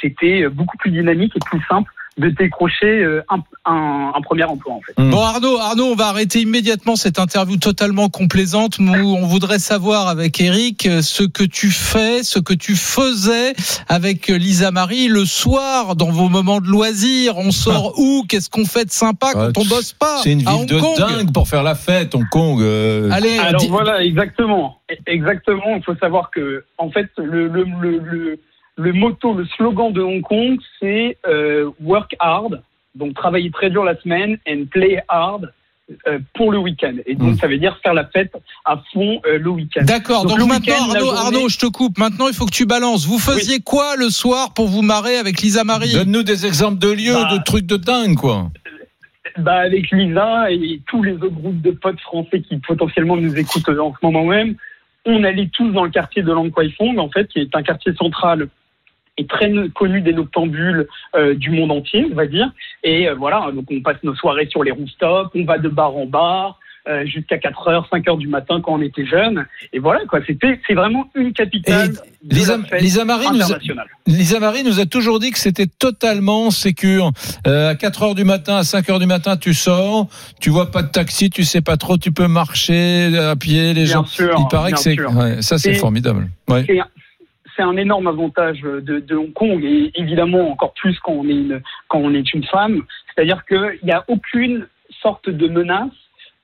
Speaker 12: c'était beaucoup plus dynamique et plus simple de décrocher euh, un, un- un premier emploi en fait.
Speaker 4: Hmm.
Speaker 3: Bon Arnaud, Arnaud, on va arrêter immédiatement cette interview totalement complaisante. Nous, on voudrait savoir avec Eric euh, ce que tu fais, ce que tu faisais avec euh, Lisa Marie le soir dans vos moments de loisirs. On sort où? Qu'est-ce qu'on fait de sympa quand
Speaker 4: Ah,
Speaker 3: on bosse pas
Speaker 4: C'est une
Speaker 3: à
Speaker 4: ville
Speaker 3: Hong
Speaker 4: de
Speaker 3: Kong?
Speaker 4: dingue pour faire la fête, Hong Kong. euh.
Speaker 3: Allez,
Speaker 12: Alors
Speaker 3: dis-
Speaker 12: voilà, exactement. Exactement. Il faut savoir que, en fait, le, le, le, le, le motto, le slogan de Hong Kong, c'est euh, work hard, donc travailler très dur la semaine, and play hard euh, pour le week-end. Et donc,
Speaker 4: Mm.
Speaker 12: ça veut dire faire la fête à fond euh, le week-end.
Speaker 3: D'accord. Donc,
Speaker 12: Donc, le
Speaker 3: maintenant, Arnaud,
Speaker 12: journée-
Speaker 3: Arnaud, je te coupe. Maintenant, il faut que tu balances. Vous faisiez quoi le soir pour vous marrer avec Lisa Marie?
Speaker 4: Donne-nous des exemples de lieux,
Speaker 12: Bah.
Speaker 4: de trucs de dingue, quoi.
Speaker 12: Bah, avec Lisa et tous les autres groupes de potes français qui potentiellement nous écoutent en ce moment même, on allait tous dans le quartier de Lang Kwai Fong, en fait, qui est un quartier central et très connu des noctambules euh, du monde entier, on va dire. Et euh, voilà, donc on passe nos soirées sur les rooftops, on va de bar en bar. euh, jusqu'à 4h, 5h du matin quand on était jeune. Et voilà, quoi, c'était, c'est vraiment une capitale
Speaker 4: Et
Speaker 12: de
Speaker 4: Lisa,
Speaker 12: la fête
Speaker 4: Lisa Marie nous a. Lisa Marie nous a toujours dit que c'était totalement sécure. Euh, à 4 heures du matin, à 5 heures du matin, tu sors, tu vois pas de taxi, tu sais pas trop, tu peux marcher à pied, les
Speaker 12: Bien
Speaker 4: gens.
Speaker 12: sûr,
Speaker 4: Il paraît que c'est, ouais, ça c'est formidable. Ouais.
Speaker 12: C'est un énorme avantage de, de Hong Kong et évidemment encore plus quand on est une, quand on est une femme. C'est-à-dire qu'il n'y a aucune sorte de menace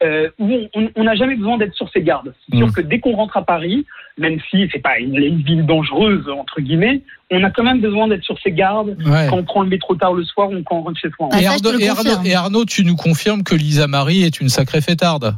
Speaker 12: euh, où on- n'a jamais besoin d'être sur ses gardes. C'est sûr
Speaker 4: Mm.
Speaker 12: que dès qu'on rentre à Paris, même si c'est pas une, une ville dangereuse entre guillemets, on a quand même besoin d'être sur ses gardes
Speaker 3: Ouais.
Speaker 12: quand on prend le métro tard le soir ou quand on rentre chez soi.
Speaker 5: Ah,
Speaker 3: Et Arnaud,
Speaker 5: le
Speaker 3: et Arnaud- et Arnaud, tu nous confirmes que Lisa Marie est une sacrée fêtarde.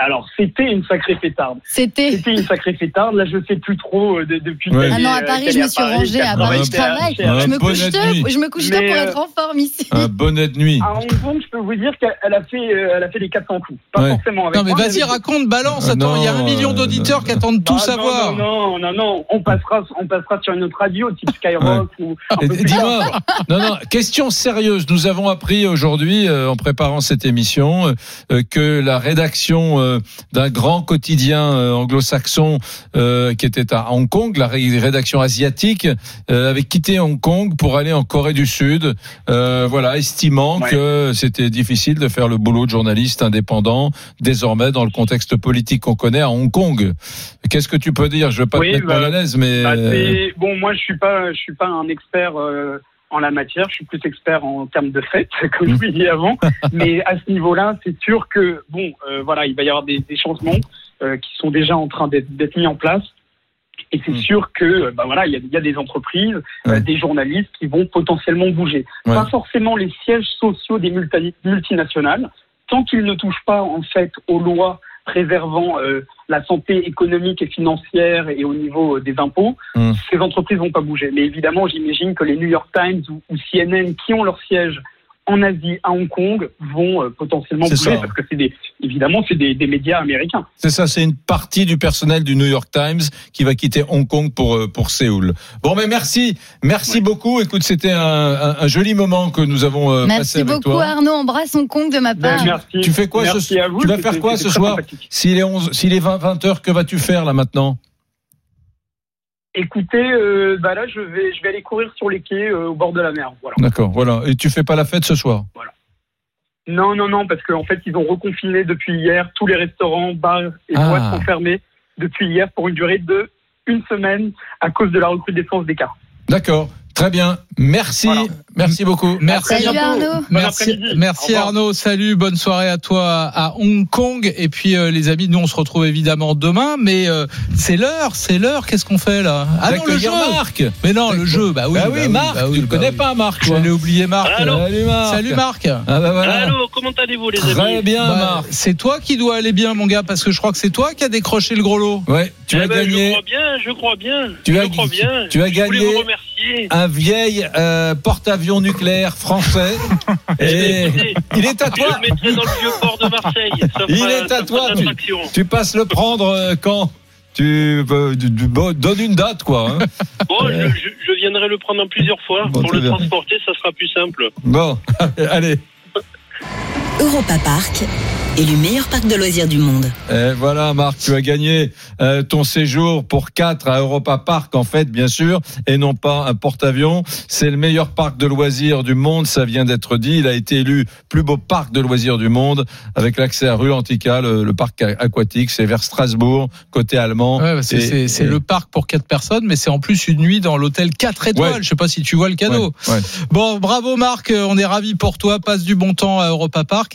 Speaker 12: Alors, c'était une sacrée pétarde.
Speaker 5: C'était.
Speaker 12: C'était une sacrée pétarde. Là, je sais plus trop euh, de- depuis.
Speaker 4: Ouais.
Speaker 5: Ah non, à Paris, je me suis rangée. À Paris, je
Speaker 12: travaille,
Speaker 5: Je me couche tôt. Je me couche tôt
Speaker 12: Mais,
Speaker 5: pour
Speaker 12: euh,
Speaker 5: être en forme ici.
Speaker 4: Un bonnet de nuit.
Speaker 12: À Hong Kong, je peux vous dire qu'elle elle a fait, euh, elle a fait les 400 coups. Pas
Speaker 4: Ouais.
Speaker 12: forcément avec
Speaker 3: Non, mais vas-y, raconte, balance.
Speaker 4: Ah,
Speaker 3: Attends, il y a un million d'auditeurs qui attendent
Speaker 12: Ah,
Speaker 3: tout
Speaker 12: non,
Speaker 3: savoir.
Speaker 12: Non, non, non, non. On passera, on passera sur une autre radio, type Skyrock ou.
Speaker 4: Dis-moi, non, non, question sérieuse. Nous avons appris aujourd'hui, euh, en préparant cette émission, euh, que la rédaction euh, d'un grand quotidien euh, anglo-saxon euh, qui était à Hong Kong, la ré- rédaction asiatique, avait quitté Hong Kong pour aller en Corée du Sud. Voilà, estimant
Speaker 12: Ouais.
Speaker 4: que c'était difficile de faire le boulot de journaliste indépendant désormais dans le contexte politique qu'on connaît à Hong Kong. Qu'est-ce que tu peux dire? Je veux pas
Speaker 12: Oui,
Speaker 4: te mettre
Speaker 12: bah,
Speaker 4: mal à l'aise, mais
Speaker 12: Bah, bon, moi, je suis pas, je suis pas un expert euh, en la matière. Je suis plus expert en termes de fait, comme je vous l'ai dit avant. Mais à ce niveau-là, c'est sûr que bon, euh, voilà, il va y avoir des, des changements euh, qui sont déjà en train d'être mis en place. Et c'est
Speaker 4: Mm.
Speaker 12: sûr que, bah voilà, il y a, il y a des entreprises, euh, des journalistes qui vont potentiellement bouger.
Speaker 4: Ouais.
Speaker 12: Pas forcément les sièges sociaux des multi- multinationales, tant qu'ils ne touchent pas en fait aux lois préservant euh, la santé économique et financière et au niveau euh, des impôts,
Speaker 4: Mm.
Speaker 12: ces entreprises vont pas bouger. Mais évidemment, j'imagine que les New York Times ou, ou CNN, qui ont leur siège en Asie, à Hong Kong, vont euh, potentiellement bouger
Speaker 4: ça.
Speaker 12: parce que c'est des, évidemment, c'est des, des médias américains.
Speaker 4: C'est ça, c'est une partie du personnel du New York Times qui va quitter Hong Kong pour euh, pour Séoul. Bon, mais merci, merci beaucoup. Écoute, c'était un, un, un joli moment que nous avons euh, passé
Speaker 5: Merci
Speaker 4: avec
Speaker 5: beaucoup,
Speaker 4: toi.
Speaker 5: Arnaud. Embrasse Hong Kong de ma part.
Speaker 12: Ben, merci.
Speaker 4: Tu fais quoi
Speaker 12: Merci
Speaker 4: ce
Speaker 12: à vous.
Speaker 4: Tu vas faire quoi ce soir. S'il est 11, s'il est 20, 20 heures, que vas-tu faire là maintenant?
Speaker 12: Écoutez, euh, bah là, je vais, je vais aller courir sur les quais euh, au bord de la mer. Voilà.
Speaker 4: D'accord, voilà. Et tu fais pas la fête ce soir?
Speaker 12: Non, non, non, parce qu'en fait, ils ont reconfiné depuis hier tous les restaurants, bars et
Speaker 4: Ah.
Speaker 12: boîtes sont fermés depuis hier pour une durée de une semaine à cause de la recrudescence des cas.
Speaker 4: D'accord, très bien. Merci,
Speaker 12: Voilà.
Speaker 4: merci beaucoup.
Speaker 3: Merci.
Speaker 5: Salut. Arnaud.
Speaker 3: Merci, merci. Arnaud. Salut, bonne soirée à toi à Hong Kong. Et puis euh, les amis, nous on se retrouve évidemment demain, mais euh, c'est l'heure, c'est l'heure. Qu'est-ce qu'on fait là? Ah non, le jeu.
Speaker 4: Marc.
Speaker 3: Mais non, le jeu. Bah oui,
Speaker 4: bah oui, Marc,
Speaker 3: bah oui,
Speaker 4: tu le
Speaker 3: bah
Speaker 4: connais
Speaker 3: oui.
Speaker 4: pas, Marc. toi.
Speaker 3: J'allais oublier Marc.
Speaker 13: Allô
Speaker 4: Salut Marc.
Speaker 3: Salut Marc.
Speaker 4: Ah bah voilà.
Speaker 13: Allô, comment allez-vous les amis
Speaker 4: Très bien,
Speaker 3: Bah,
Speaker 4: Marc.
Speaker 3: c'est toi qui dois aller bien, mon gars, parce que je crois que c'est toi qui as décroché le gros lot.
Speaker 4: Ouais, tu
Speaker 13: Eh
Speaker 4: as
Speaker 13: ben, Je
Speaker 4: gagné
Speaker 13: crois bien, je crois bien.
Speaker 4: Tu
Speaker 13: je
Speaker 4: as-
Speaker 13: crois bien.
Speaker 4: tu as
Speaker 13: Je voulais
Speaker 4: gagné
Speaker 13: vous remercier.
Speaker 4: Un vieil euh, porte-avions nucléaire français. Et il est à
Speaker 13: Je
Speaker 4: toi.
Speaker 13: le mettrai dans le vieux port de Marseille.
Speaker 4: Il est à toi, tu- passes le prendre euh, quand tu, euh, tu- tu- bon, donne une date quoi. hein.
Speaker 13: Bon, je, je- je viendrai le prendre en plusieurs fois.
Speaker 4: Bon,
Speaker 13: Pour le
Speaker 4: bien.
Speaker 13: transporter, ça sera plus simple.
Speaker 4: Bon, allez.
Speaker 14: Europa Park, élu meilleur parc de loisirs du monde.
Speaker 4: Et voilà, Marc, tu as gagné euh, ton séjour pour 4 à Europa Park, en fait, bien sûr, et non pas un porte-avions. C'est le meilleur parc de loisirs du monde, ça vient d'être dit. Il a été élu plus beau parc de loisirs du monde, avec l'accès à rue Antica, le, le parc aquatique. C'est vers Strasbourg, côté allemand.
Speaker 3: Ouais, bah, c'est
Speaker 4: Et-
Speaker 3: c'est- c'est
Speaker 4: et-
Speaker 3: le parc pour quatre personnes, mais c'est en plus une nuit dans l'hôtel 4 étoiles.
Speaker 4: Ouais.
Speaker 3: Je sais pas si tu vois le cadeau.
Speaker 4: Ouais, ouais.
Speaker 3: Bon, bravo Marc, on est ravis pour toi. Passe du bon temps Europa Park.